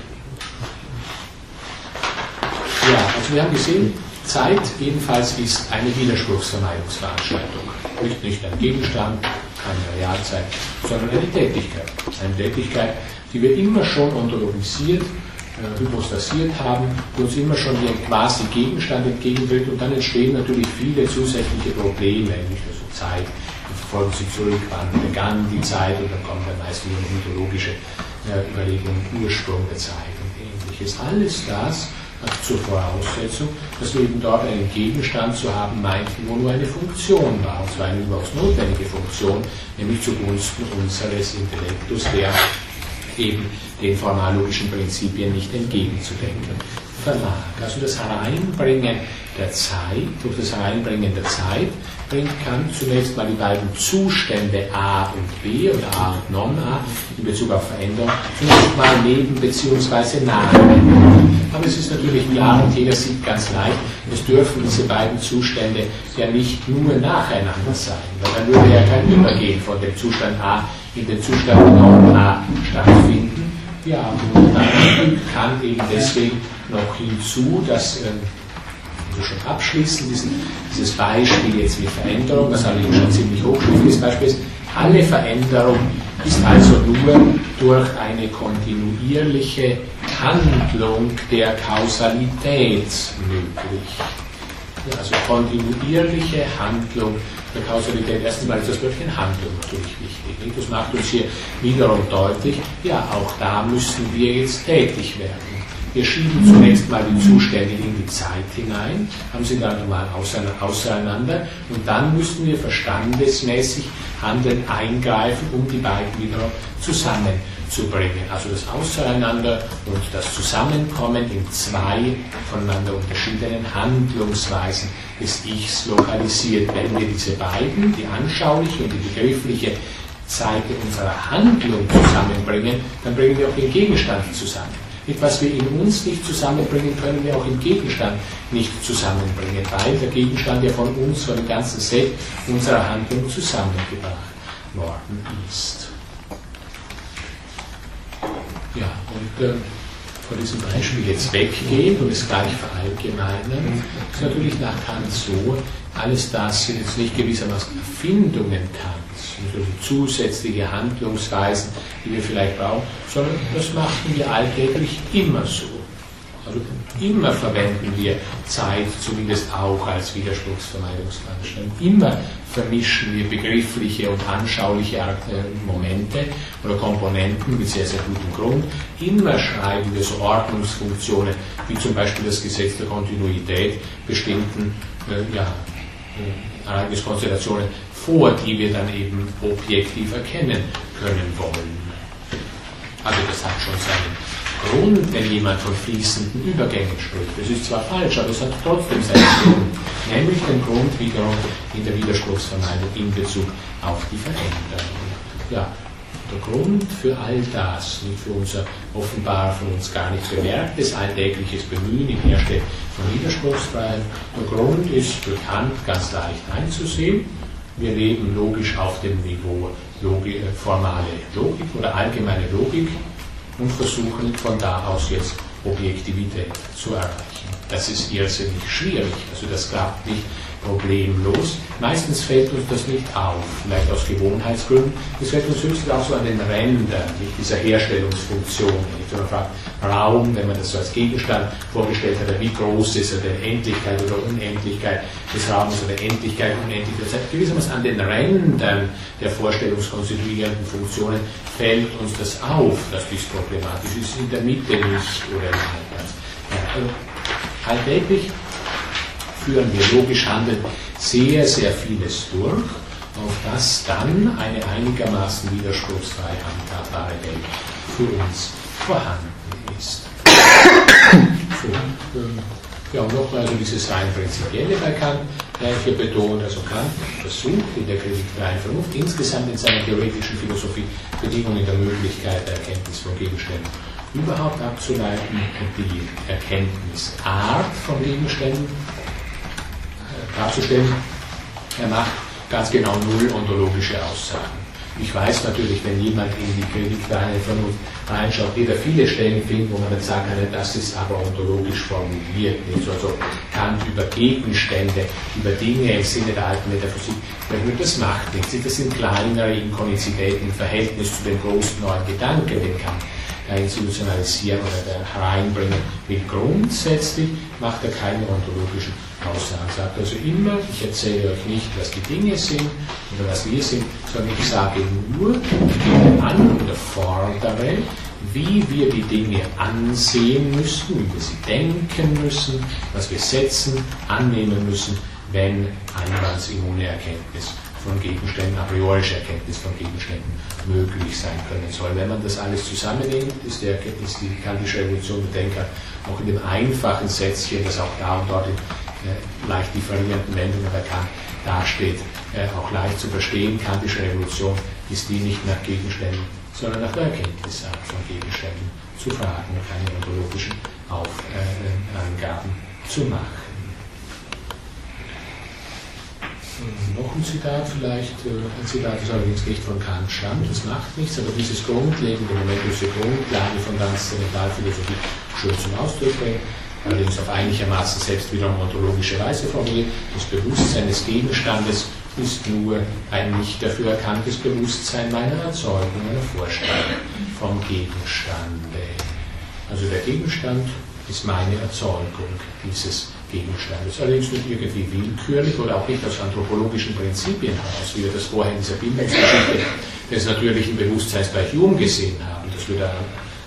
Speaker 1: Ja, also wir haben gesehen, Zeit jedenfalls ist eine Widerspruchsvermeidungsveranstaltung. Nicht, nicht ein Gegenstand, keine Realzeit, sondern eine Tätigkeit. Eine Tätigkeit, die wir immer schon ontologisiert, hypostasiert haben, uns immer schon ein quasi Gegenstand entgegenwirkt und dann entstehen natürlich viele zusätzliche Probleme, nicht also Zeit, dann verfolgen sie zurück, wann begann die Zeit und dann kommen dann meist wieder mythologische äh, Überlegungen, Ursprung der Zeit und ähnliches. Alles das zur Voraussetzung, dass wir eben dort einen Gegenstand zu haben meinten, wo nur eine Funktion war, und zwar eine überaus notwendige Funktion, nämlich zugunsten unseres Intellektus, der eben den formallogischen Prinzipien nicht entgegenzudenken verlag. Also das Hereinbringen der Zeit, durch das Hereinbringen der Zeit bringt Kant zunächst mal die beiden Zustände A und B oder A und Non-A in Bezug auf Veränderung zunächst mal neben bzw. nahe. Aber es ist natürlich, wie Arendt sieht, ganz leicht, es dürfen diese beiden Zustände ja nicht nur nacheinander sein, weil dann würde ja kein Übergehen von dem Zustand A in den Zustand Non-A stattfinden. Ja, und dann Kant eben deswegen noch hinzu, dass ähm, schon abschließen, diesen, dieses Beispiel jetzt mit Veränderung, das allerdings schon ziemlich hochschriftliches Beispiel ist. Alle Veränderung ist also nur durch eine kontinuierliche Handlung der Kausalität möglich. Also kontinuierliche Handlung der Kausalität. Erstens mal ist das Wörtchen Handlung natürlich wichtig. Das macht uns hier wiederum deutlich, ja, auch da müssen wir jetzt tätig werden. Wir schieben zunächst mal die Zustände in die Zeit hinein, haben sie dann mal auseinander und dann müssen wir verstandesmäßig handeln, eingreifen, um die beiden wieder zusammenzubringen. Also das Auseinander und das Zusammenkommen in zwei voneinander unterschiedlichen Handlungsweisen des Ichs lokalisiert. Wenn wir diese beiden, die anschauliche und die begriffliche Seite unserer Handlung zusammenbringen, dann bringen wir auch den Gegenstand zusammen. Mit was wir in uns nicht zusammenbringen, können wir auch im Gegenstand nicht zusammenbringen, weil der Gegenstand ja von uns, von dem ganzen Set unserer Handlung zusammengebracht worden ist. Ja, und äh, von diesem Beispiel jetzt weggehen und es gleich verallgemeinern, ist natürlich nach Kant so, alles das sind jetzt nicht gewissermaßen Erfindungen Kants, sind so die zusätzliche Handlungsweisen, die wir vielleicht brauchen, sondern das machten wir alltäglich immer so. Also immer verwenden wir Zeit zumindest auch als Widerspruchsvermeidungsveranstaltung. Immer vermischen wir begriffliche und anschauliche Momente oder Komponenten mit sehr, sehr gutem Grund. Immer schreiben wir so Ordnungsfunktionen wie zum Beispiel das Gesetz der Kontinuität bestimmten äh, ja, äh, Ereigniskonstellationen vor, die wir dann eben objektiv erkennen können wollen. Also das hat schon seinen Grund, wenn jemand von fließenden Übergängen spricht. Das ist zwar falsch, aber es hat trotzdem seinen Grund, nämlich den Grund wiederum in der Widerspruchsvermeidung in Bezug auf die Veränderung. Ja, der Grund für all das, für unser offenbar von uns gar nicht bemerktes alltägliches Bemühen in Herstellung von Widerspruchsfreiheit, der Grund ist bekannt, ganz leicht einzusehen. Wir leben logisch auf dem Niveau Logik, äh, formale Logik oder allgemeine Logik und versuchen von da aus jetzt Objektivität zu erreichen. Das ist irrsinnig schwierig, also das klappt nicht problemlos. Meistens fällt uns das nicht auf, vielleicht aus Gewohnheitsgründen. Es fällt uns höchstens auch so an den Rändern nicht dieser Herstellungsfunktion. Wenn man fragt, Raum, wenn man das so als Gegenstand vorgestellt hat, wie groß ist er denn Endlichkeit oder Unendlichkeit des Raums oder Endlichkeit, Unendlichkeit. Das heißt, gewissermaßen an den Rändern der vorstellungskonstituierenden Funktionen fällt uns das auf, dass dies problematisch ist, in der Mitte nicht oder im Halbplatz. Ja, also alltäglich führen wir logisch handeln sehr, sehr vieles durch, auf das dann eine einigermaßen widerspruchsfrei handhabbare Welt für uns vorhanden ist. So, ähm, ja, und nochmal also dieses rein prinzipielle bei Kant hier betont, also Kant versucht in der Kritik der reinen Vernunft insgesamt in seiner theoretischen Philosophie Bedingungen der Möglichkeit der Erkenntnis von Gegenständen überhaupt abzuleiten und die Erkenntnisart von Gegenständen darzustellen. Er macht ganz genau null ontologische Aussagen. Ich weiß natürlich, wenn jemand in die Kritik der einen Vernunft reinschaut, wird er viele Stellen finden, wo man dann sagen kann, das ist aber ontologisch formuliert. Nicht? Also Kant über Gegenstände, über Dinge im Sinne der alten Metaphysik, das macht nichts. Das sind kleinere Inkonzidenzen im Verhältnis zu dem großen neuen Gedanken, den Kant institutionalisieren oder hereinbringen will. Grundsätzlich macht er keine ontologischen Aussagen. Sagt also immer, ich erzähle euch nicht, was die Dinge sind oder was wir sind, sondern ich sage nur, ich gebe an oder fordere, wie wir die Dinge ansehen müssen, wie wir sie denken müssen, was wir setzen, annehmen müssen, wenn einwandsimmune Erkenntnis von Gegenständen, a priorische Erkenntnis von Gegenständen möglich sein können soll. Wenn man das alles zusammennimmt, ist, der, ist die kantische Revolution der Denker auch in dem einfachen Sätzchen, das auch da und dort in leicht differierenden Wendungen bei Kant dasteht, äh, auch leicht zu verstehen. Kantische Revolution ist die nicht nach Gegenständen, sondern nach der Erkenntnisart von Gegenständen zu fragen und keine ontologischen Angaben zu machen. Noch ein Zitat vielleicht, äh, ein Zitat, das allerdings nicht von Kant stammt, das macht nichts, aber dieses grundlegende Moment, diese Grundlage von ganz Zentralphilosophie schön zum Ausdruck bringt, allerdings auf einigermaßen selbst wiederum ontologische Weise formuliert, das Bewusstsein des Gegenstandes ist nur ein nicht dafür erkanntes Bewusstsein meiner Erzeugung, meiner Vorstellung vom Gegenstande. Also der Gegenstand ist meine Erzeugung dieses Gegenstandes. Allerdings nicht irgendwie willkürlich oder auch nicht aus anthropologischen Prinzipien heraus, wie wir das vorher in dieser Bildungsgeschichte des natürlichen Bewusstseins bei Hume gesehen haben, dass wir da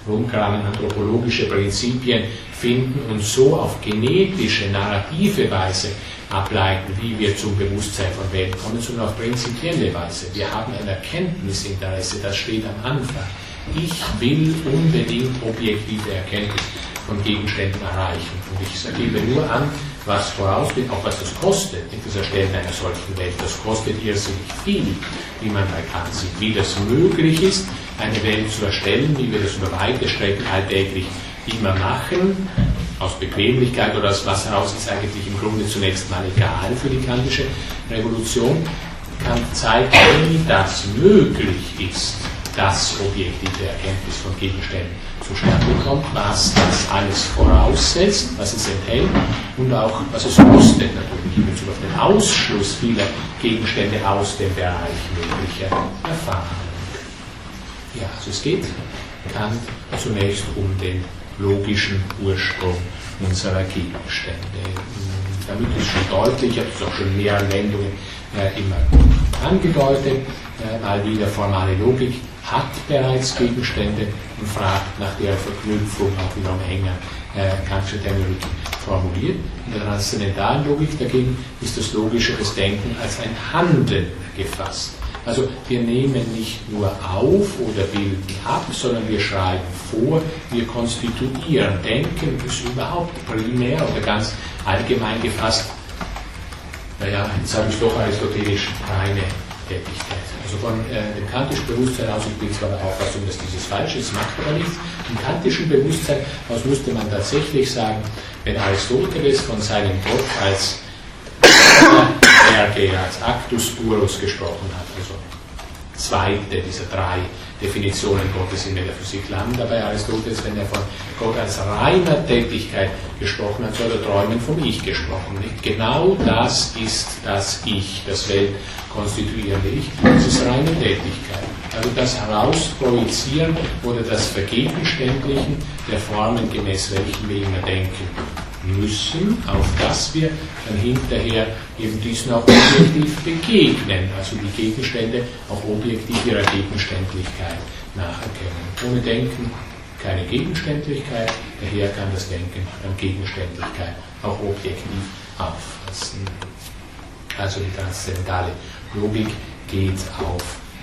Speaker 1: rumkramen anthropologische Prinzipien finden und so auf genetische, narrative Weise ableiten, wie wir zum Bewusstsein von Welt kommen, sondern auf prinzipielle Weise. Wir haben ein Erkenntnisinteresse, das steht am Anfang. Ich will unbedingt objektive Erkenntnis von Gegenständen erreichen. Und ich gebe nur an, was vorausgeht, auch was das kostet, das Erstellen einer solchen Welt. Das kostet irrsinnig viel, wie man bei Kant sieht. Wie das möglich ist, eine Welt zu erstellen, wie wir das über weite Strecken alltäglich immer machen, aus Bequemlichkeit oder aus was heraus ist eigentlich im Grunde zunächst mal egal für die kantische Revolution, kann zeigen, wie das möglich ist, dass objektive Erkenntnis von Gegenständen zustande kommt, was das alles voraussetzt, was es enthält und auch, was es kostet natürlich in Bezug auf den Ausschluss vieler Gegenstände aus dem Bereich möglicher Erfahrung. Ja, also es geht Kant zunächst um den logischen Ursprung unserer Gegenstände. Damit ist schon deutlich, ich habe es auch schon in mehreren Wendungen äh, immer angedeutet, äh, mal wieder formale Logik hat bereits Gegenstände und fragt nach der Verknüpfung auch wieder am Hänger äh, Kantische Terminologie formuliert. In der transzendentalen Logik dagegen ist das Logische das Denken als ein Handeln gefasst. Also wir nehmen nicht nur auf oder bilden ab, sondern wir schreiben vor, wir konstituieren. Denken ist überhaupt primär oder ganz allgemein gefasst, naja, jetzt habe ich doch aristotelisch reine Tätigkeit. Also von äh, dem kantischen Bewusstsein aus, ich bin zwar der Auffassung, dass dieses falsch ist, macht aber nichts. Im kantischen Bewusstsein aus müsste man tatsächlich sagen, wenn Aristoteles von seinem Gott als Erge, als Actus Purus gesprochen hat, zweite dieser drei Definitionen Gottes in Metaphysik landen. Dabei Aristoteles, wenn er von Gott als reiner Tätigkeit gesprochen hat, soll er träumen vom Ich gesprochen. Nicht? Genau das ist das Ich, das weltkonstituierende Ich, das ist reine Tätigkeit. Also das Herausprojizieren oder das Vergegenständlichen der Formen, gemäß welchen wir immer denken müssen, auf dass wir dann hinterher eben diesen auch objektiv begegnen, also die Gegenstände auch objektiv ihrer Gegenständlichkeit nacherkennen. Ohne Denken keine Gegenständlichkeit, daher kann das Denken an Gegenständlichkeit auch objektiv auffassen. Also die transzendentale Logik geht auf,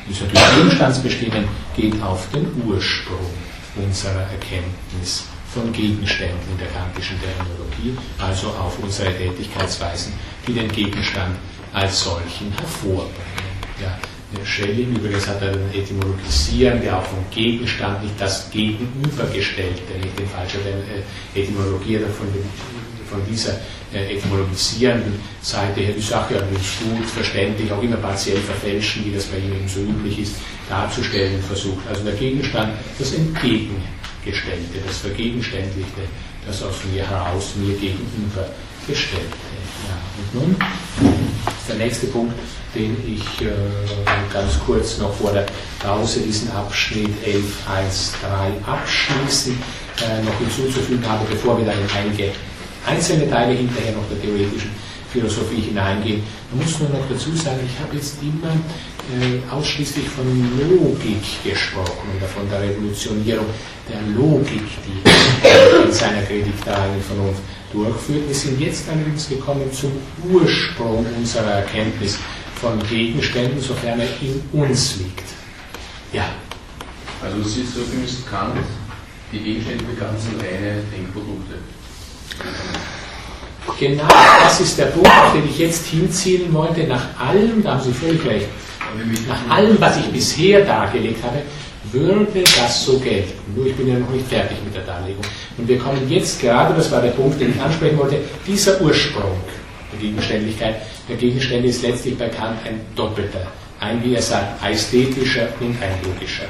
Speaker 1: ist natürlich Gegenstandsbestimmung, geht auf den Ursprung unserer Erkenntnis von Gegenständen in der kantischen Terminologie, also auf unsere Tätigkeitsweisen, die den Gegenstand als solchen hervorbringen. Ja, Schelling übrigens hat einen Etymologisieren, der auch vom Gegenstand nicht das Gegenübergestellte, nicht den falschen äh, Etymologie von, dem, von dieser äh, etymologisierenden Seite her die Sache nicht gut, verständlich, auch immer partiell verfälschen, wie das bei ihm eben so üblich ist, darzustellen versucht. Also der Gegenstand, das Entgegen Gestellte, das Vergegenständlichte, das aus mir heraus mir gegenüber gestellte. Ja, und nun der nächste Punkt, den ich äh, ganz kurz noch vor der Pause diesen Abschnitt 11.1.3 abschließen, äh, noch hinzuzufügen habe, bevor wir dann in einige einzelne Teile hinterher noch der theoretischen Philosophie hineingehen. Man muss nur noch dazu sagen, ich habe jetzt immer ausschließlich von Logik gesprochen oder von der Revolutionierung der Logik, die in seiner Kritik der eigenen Vernunft durchführt. Wir sind jetzt allerdings gekommen zum Ursprung unserer Erkenntnis von Gegenständen, sofern er in uns liegt. Ja.
Speaker 3: Also du siehst, so findest Kant, die Gegenstände bekannt sind reine Denkprodukte.
Speaker 1: Genau, das ist der Punkt, auf den ich jetzt hinzielen wollte. Nach allem, da haben Sie völlig recht, nach allem, was ich bisher dargelegt habe, würde das so gelten. Nur ich bin ja noch nicht fertig mit der Darlegung. Und wir kommen jetzt gerade, das war der Punkt, den ich ansprechen wollte, dieser Ursprung der Gegenständlichkeit der Gegenstände ist letztlich bei Kant ein doppelter. Ein, wie er sagt, ästhetischer und ein logischer.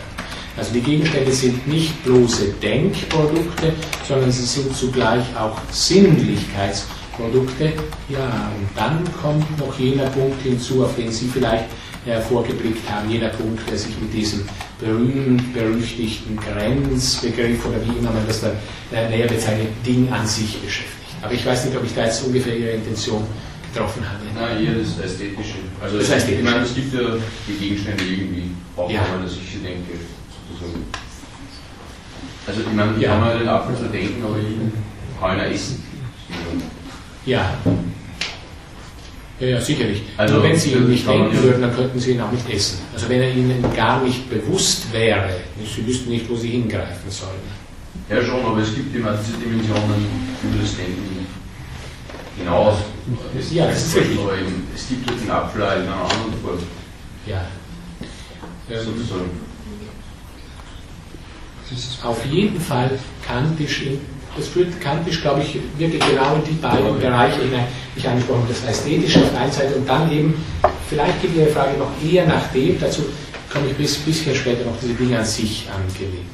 Speaker 1: Also die Gegenstände sind nicht bloße Denkprodukte, sondern sie sind zugleich auch Sinnlichkeitsprodukte. Ja, und dann kommt noch jener Punkt hinzu, auf den Sie vielleicht hervorgeblickt haben, jeder Punkt, der sich mit diesem berühmt-berüchtigten Grenzbegriff oder wie immer man das dann näher bezeichnet, Ding an sich beschäftigt. Aber ich weiß nicht, ob ich da jetzt ungefähr Ihre Intention getroffen habe.
Speaker 3: Nein, hier das Ästhetische. Also das Ästhetische. Ich meine, es gibt ja die Gegenstände irgendwie, auch ja. wenn man das ich denke, sozusagen. Also ich meine, ich ja. kann mir den Apfel so denken, aber ich kann ihn essen.
Speaker 1: Ja. Ja, ja, sicherlich. Also, Nur wenn Sie ihn nicht denken würden, dann könnten Sie ihn auch nicht essen. Also wenn er Ihnen gar nicht bewusst wäre, Sie wüssten nicht, wo Sie hingreifen sollen.
Speaker 3: Ja schon, aber es gibt immer diese Dimensionen über das Denken hinaus.
Speaker 1: Ja, das ist richtig.
Speaker 3: Eben, es gibt den Apfel in einer anderen Form.
Speaker 1: Ja. Ähm, Auf jeden Fall kantisch das führt kantisch, glaube ich, wirklich genau in die beiden Bereiche hinein, die ich angesprochen habe. Das Ästhetische auf der einen Seite und dann eben, vielleicht geht Ihre Frage noch eher nach dem, dazu komme ich bis bisschen später noch diese Dinge an sich Angelegenheit.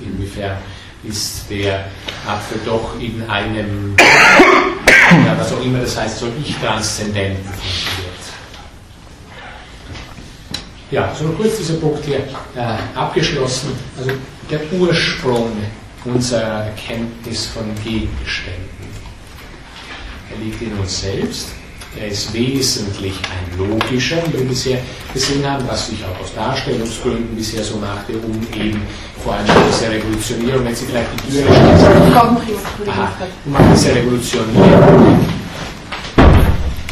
Speaker 1: Inwiefern ist der Apfel doch in einem ja, was auch immer das heißt, soll ich transzendent wird. Ja, so kurz dieser Punkt hier äh, abgeschlossen. Also der Ursprung unserer Erkenntnis von Gegenständen. Er liegt in uns selbst. Er ist wesentlich ein logischer, wie wir bisher gesehen haben, was sich auch aus Darstellungsgründen bisher so machte, um eben vor allem diese Revolutionierung, wenn Sie vielleicht die schließen, um diese Revolutionierung,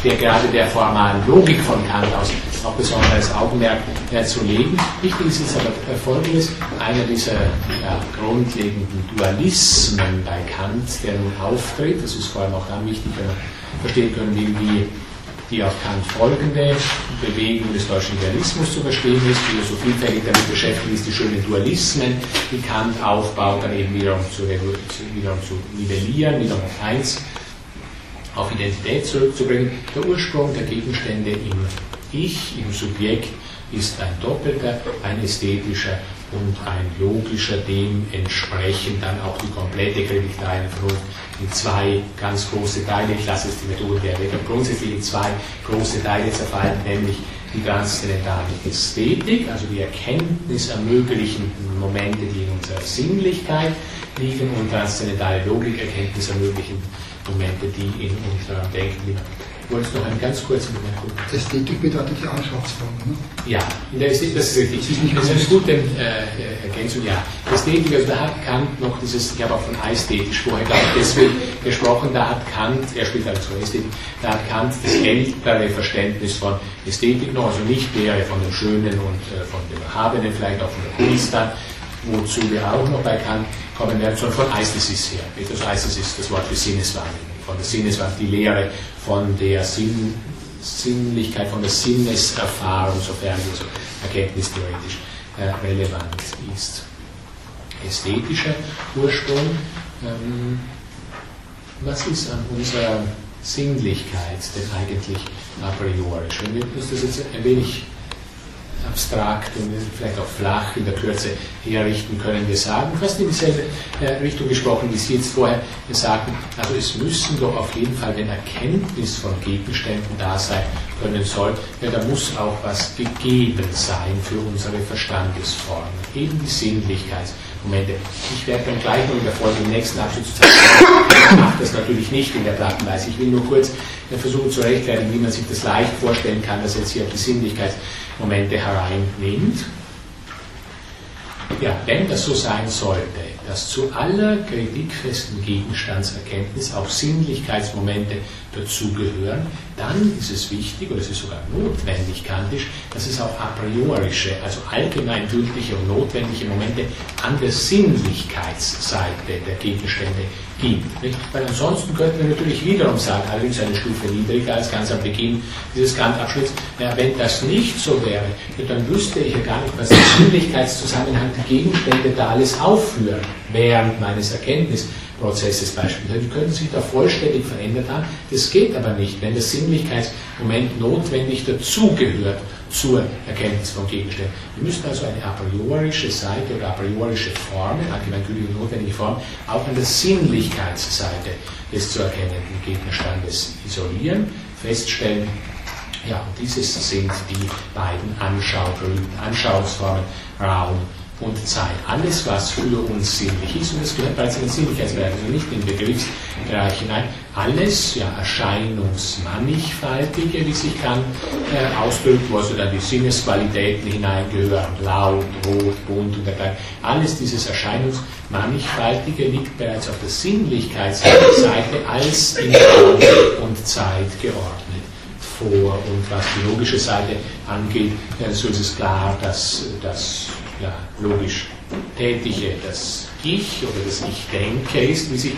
Speaker 1: der gerade der formalen Logik von Kant aus auch besonderes Augenmerk äh, zu legen. Wichtig ist jetzt aber Folgendes, einer dieser ja, grundlegenden Dualismen bei Kant, der nun auftritt, das ist vor allem auch dann wichtig, wenn man verstehen können will, wie die auf Kant folgende Bewegung des deutschen Idealismus zu verstehen ist, die so vielfältig damit beschäftigt ist, die schönen Dualismen, die Kant aufbaut, dann eben wiederum zu, wiederum zu nivellieren, wiederum auf eins, auf Identität zurückzubringen. Der Ursprung der Gegenstände im Ich, im Subjekt, ist ein doppelter, ein ästhetischer und ein logischer, dementsprechend dann auch die komplette Kritik Vernunft in zwei ganz große Teile, ich lasse es die Methode der Wege grundsätzlich in zwei große Teile zerfallen, nämlich die transzendentale Ästhetik, also die Erkenntnis ermöglichenden Momente, die in unserer Sinnlichkeit liegen, und transzendentale Logik, Erkenntnis ermöglichenden Momente, die in unserem Denken liegen wolltest noch eine ganz kurze Bemerkung.
Speaker 2: Ästhetik bedeutet die Anschauungsform, ne?
Speaker 1: Ja, in der Ästhetik, das ist richtig. Das ist, eine gute äh, Ergänzung, ja. Ästhetik, also da hat Kant noch dieses, ich habe auch von ästhetisch vorher, glaube ich, deswegen gesprochen, da hat Kant, er spielt also von Ästhetik, da hat Kant das ältere Verständnis von Ästhetik noch, also nicht der von dem Schönen und äh, von dem Erhabenen, vielleicht auch von der Kunst dann, wozu wir auch noch bei Kant kommen werden, sondern von Eisthesis her. Das Eisthesis, das Wort für Sinneswahrnehmung von der Sinneswahrnehmung, die Lehre von der Sinn, Sinnlichkeit, von der Sinneserfahrung, sofern die so erkenntnistheoretisch äh, relevant ist. Ästhetischer Ursprung. Ähm, was ist an unserer Sinnlichkeit denn eigentlich a priori? Wenn wir uns das jetzt ein wenig abstrakt und vielleicht auch flach in der Kürze herrichten, können wir sagen, fast in dieselbe äh, Richtung gesprochen, wie Sie jetzt vorher sagten, also es müssen doch auf jeden Fall, wenn Erkenntnis von Gegenständen da sein können soll, ja, da muss auch was gegeben sein für unsere Verstandesformen, eben die Sinnlichkeitsmomente. Ich werde dann gleich noch in der Folge im nächsten Abschnitt zu zeigen, ich mache das natürlich nicht in der Plattenweise. Ich will nur kurz äh, versuchen zu rechtfertigen, wie man sich das leicht vorstellen kann, dass jetzt hier auf die Sinnlichkeit Momente hereinnimmt. Ja, wenn das so sein sollte, dass zu aller kritikfesten Gegenstandserkenntnis auch Sinnlichkeitsmomente dazugehören, dann ist es wichtig, oder es ist sogar notwendig kantisch, dass es auch a priorische, also allgemeingültige und notwendige Momente an der Sinnlichkeitsseite der Gegenstände gibt. Weil ansonsten könnten wir natürlich wiederum sagen, allerdings eine Stufe niedriger als ganz am Beginn dieses Kant-Abschnitts, ja, wenn das nicht so wäre, dann wüsste ich ja gar nicht, was der Sinnlichkeitszusammenhang der Gegenstände da alles aufführen während meines Erkenntnisprozesses beispielsweise. Die könnten sich da vollständig verändert haben. Das geht aber nicht, wenn das Sinnlichkeitsmoment notwendig dazugehört zur Erkenntnis von Gegenständen. Wir müssen also eine a priorische Seite oder a priorische Form, allgemeingültige notwendige Form, auch an der Sinnlichkeitsseite des zu erkennenden Gegenstandes isolieren, feststellen, ja, und dieses sind die beiden Anschau Anschauungsformen Raum und Zeit. Alles, was für uns sinnlich ist, und das gehört bereits in den Sinnlichkeitsbereich, also nicht in den Begriffsbereich hinein, alles ja erscheinungsmannigfaltige, wie sich kann, äh, ausdrückt, wo also dann die Sinnesqualitäten hineingehören, laut, rot, bunt und dergleichen. Alles dieses Erscheinungsmannigfaltige liegt bereits auf der Sinnlichkeitsseite als in Raum und Zeit geordnet vor. Und was die logische Seite angeht, so ist es klar, dass das ja, logisch Tätige das Ich oder das Ich denke ist, wie sich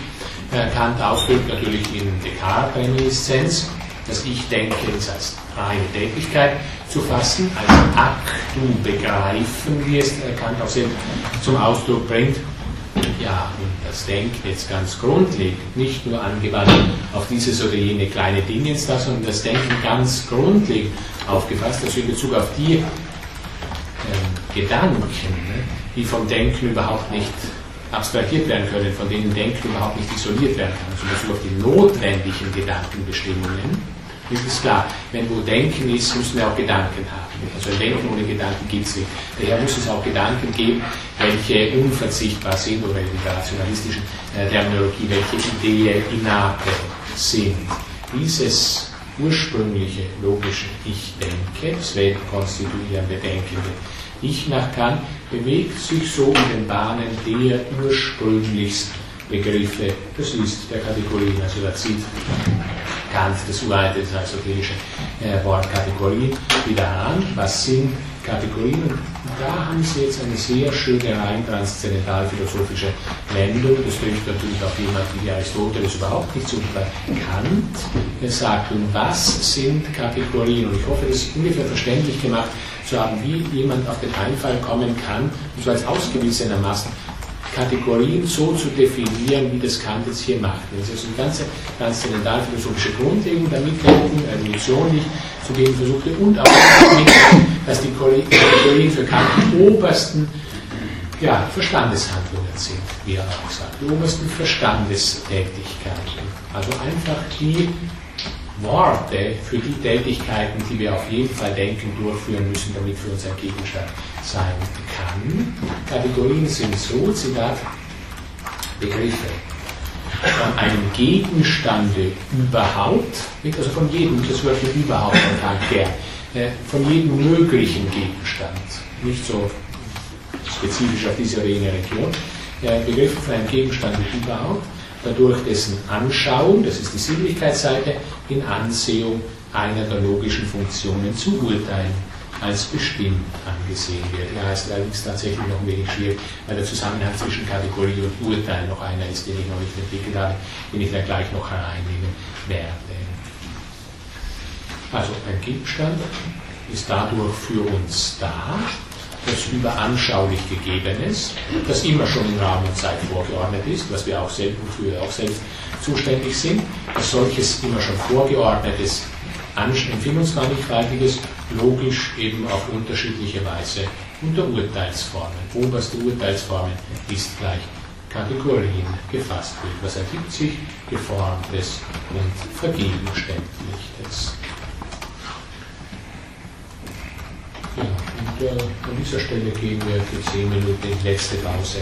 Speaker 1: Kant ausdrückt, natürlich in Descartes-Reminiszenz. Das Ich denke ist als reine Tätigkeit zu fassen, als Aktu begreifen, wie es Kant auch selbst zum Ausdruck bringt. Ja, und das Denken jetzt ganz grundlegend, nicht nur angewandt auf dieses oder jene kleine Dingens da, sondern das Denken ganz grundlegend aufgefasst, also in Bezug auf die Gedanken, ne, die vom Denken überhaupt nicht abstrahiert werden können, von denen Denken überhaupt nicht isoliert werden kann. Also Bezug auf die notwendigen Gedankenbestimmungen ist es klar, wenn wo Denken ist, müssen wir auch Gedanken haben. Also ein Denken ohne Gedanken gibt es nicht. Daher muss es auch Gedanken geben, welche unverzichtbar sind oder in der rationalistischen äh, Terminologie, welche Ideen innate sind. Dieses ursprüngliche logische Ich denke, das weltkonstituierende Denkende Ich nach Kant, bewegt sich so in den Bahnen der ursprünglichst Begriffe, das ist der Kategorien, also da zieht Kant das uralte, das aristotelische äh, Wort Kategorien wieder an. Was sind Kategorien? Und da haben Sie jetzt eine sehr schöne rein transzendental-philosophische Wendung. Das trifft natürlich auch jemand wie Aristoteles überhaupt nicht zu. Bei Kant er sagt, und was sind Kategorien? Und ich hoffe, das ist ungefähr verständlich gemacht haben, wie jemand auf den Einfall kommen kann, und so als ausgewiesenermaßen Kategorien so zu definieren, wie das Kant jetzt hier macht. Das ist eine ganze transzendentalphilosophische Grundlegung der Mitdenken, die ich zu geben versuchte, und auch, dass die Kategorien für Kant die obersten ja, Verstandeshandlungen sind, wie er auch sagt, die obersten Verstandestätigkeiten. Also einfach die Worte für die Tätigkeiten, die wir auf jeden Fall denken, durchführen müssen, damit für uns ein Gegenstand sein kann. Kategorien sind so, Zitat, Begriffe von einem Gegenstande überhaupt, also von jedem, das Wort überhaupt her, äh, von jedem möglichen Gegenstand, nicht so spezifisch auf diese rene Region, Begriffe von einem Gegenstand überhaupt, dadurch dessen Anschauung, das ist die Sinnlichkeitsseite, in Ansehung einer der logischen Funktionen zu urteilen als bestimmt angesehen wird. Er heißt allerdings tatsächlich noch ein wenig schwierig, weil der Zusammenhang zwischen Kategorie und Urteil noch einer ist, den ich noch nicht entwickelt habe, den ich dann gleich noch hereinnehmen werde. Also ein Gegenstand ist dadurch für uns da, das überanschaulich Gegebenes, das immer schon in Raum und Zeit vorgeordnet ist, was wir auch selbst, wofür wir auch selbst zuständig sind, als solches immer schon vorgeordnetes, empfindungsmannigfaltiges, logisch eben auf unterschiedliche Weise unter Urteilsformen. Oberste Urteilsformen ist gleich Kategorien gefasst wird. Was ergibt sich? Geformtes und Vergegenständlichtes. Ja, und äh, an dieser Stelle gehen wir für 10 Minuten in letzte Pause.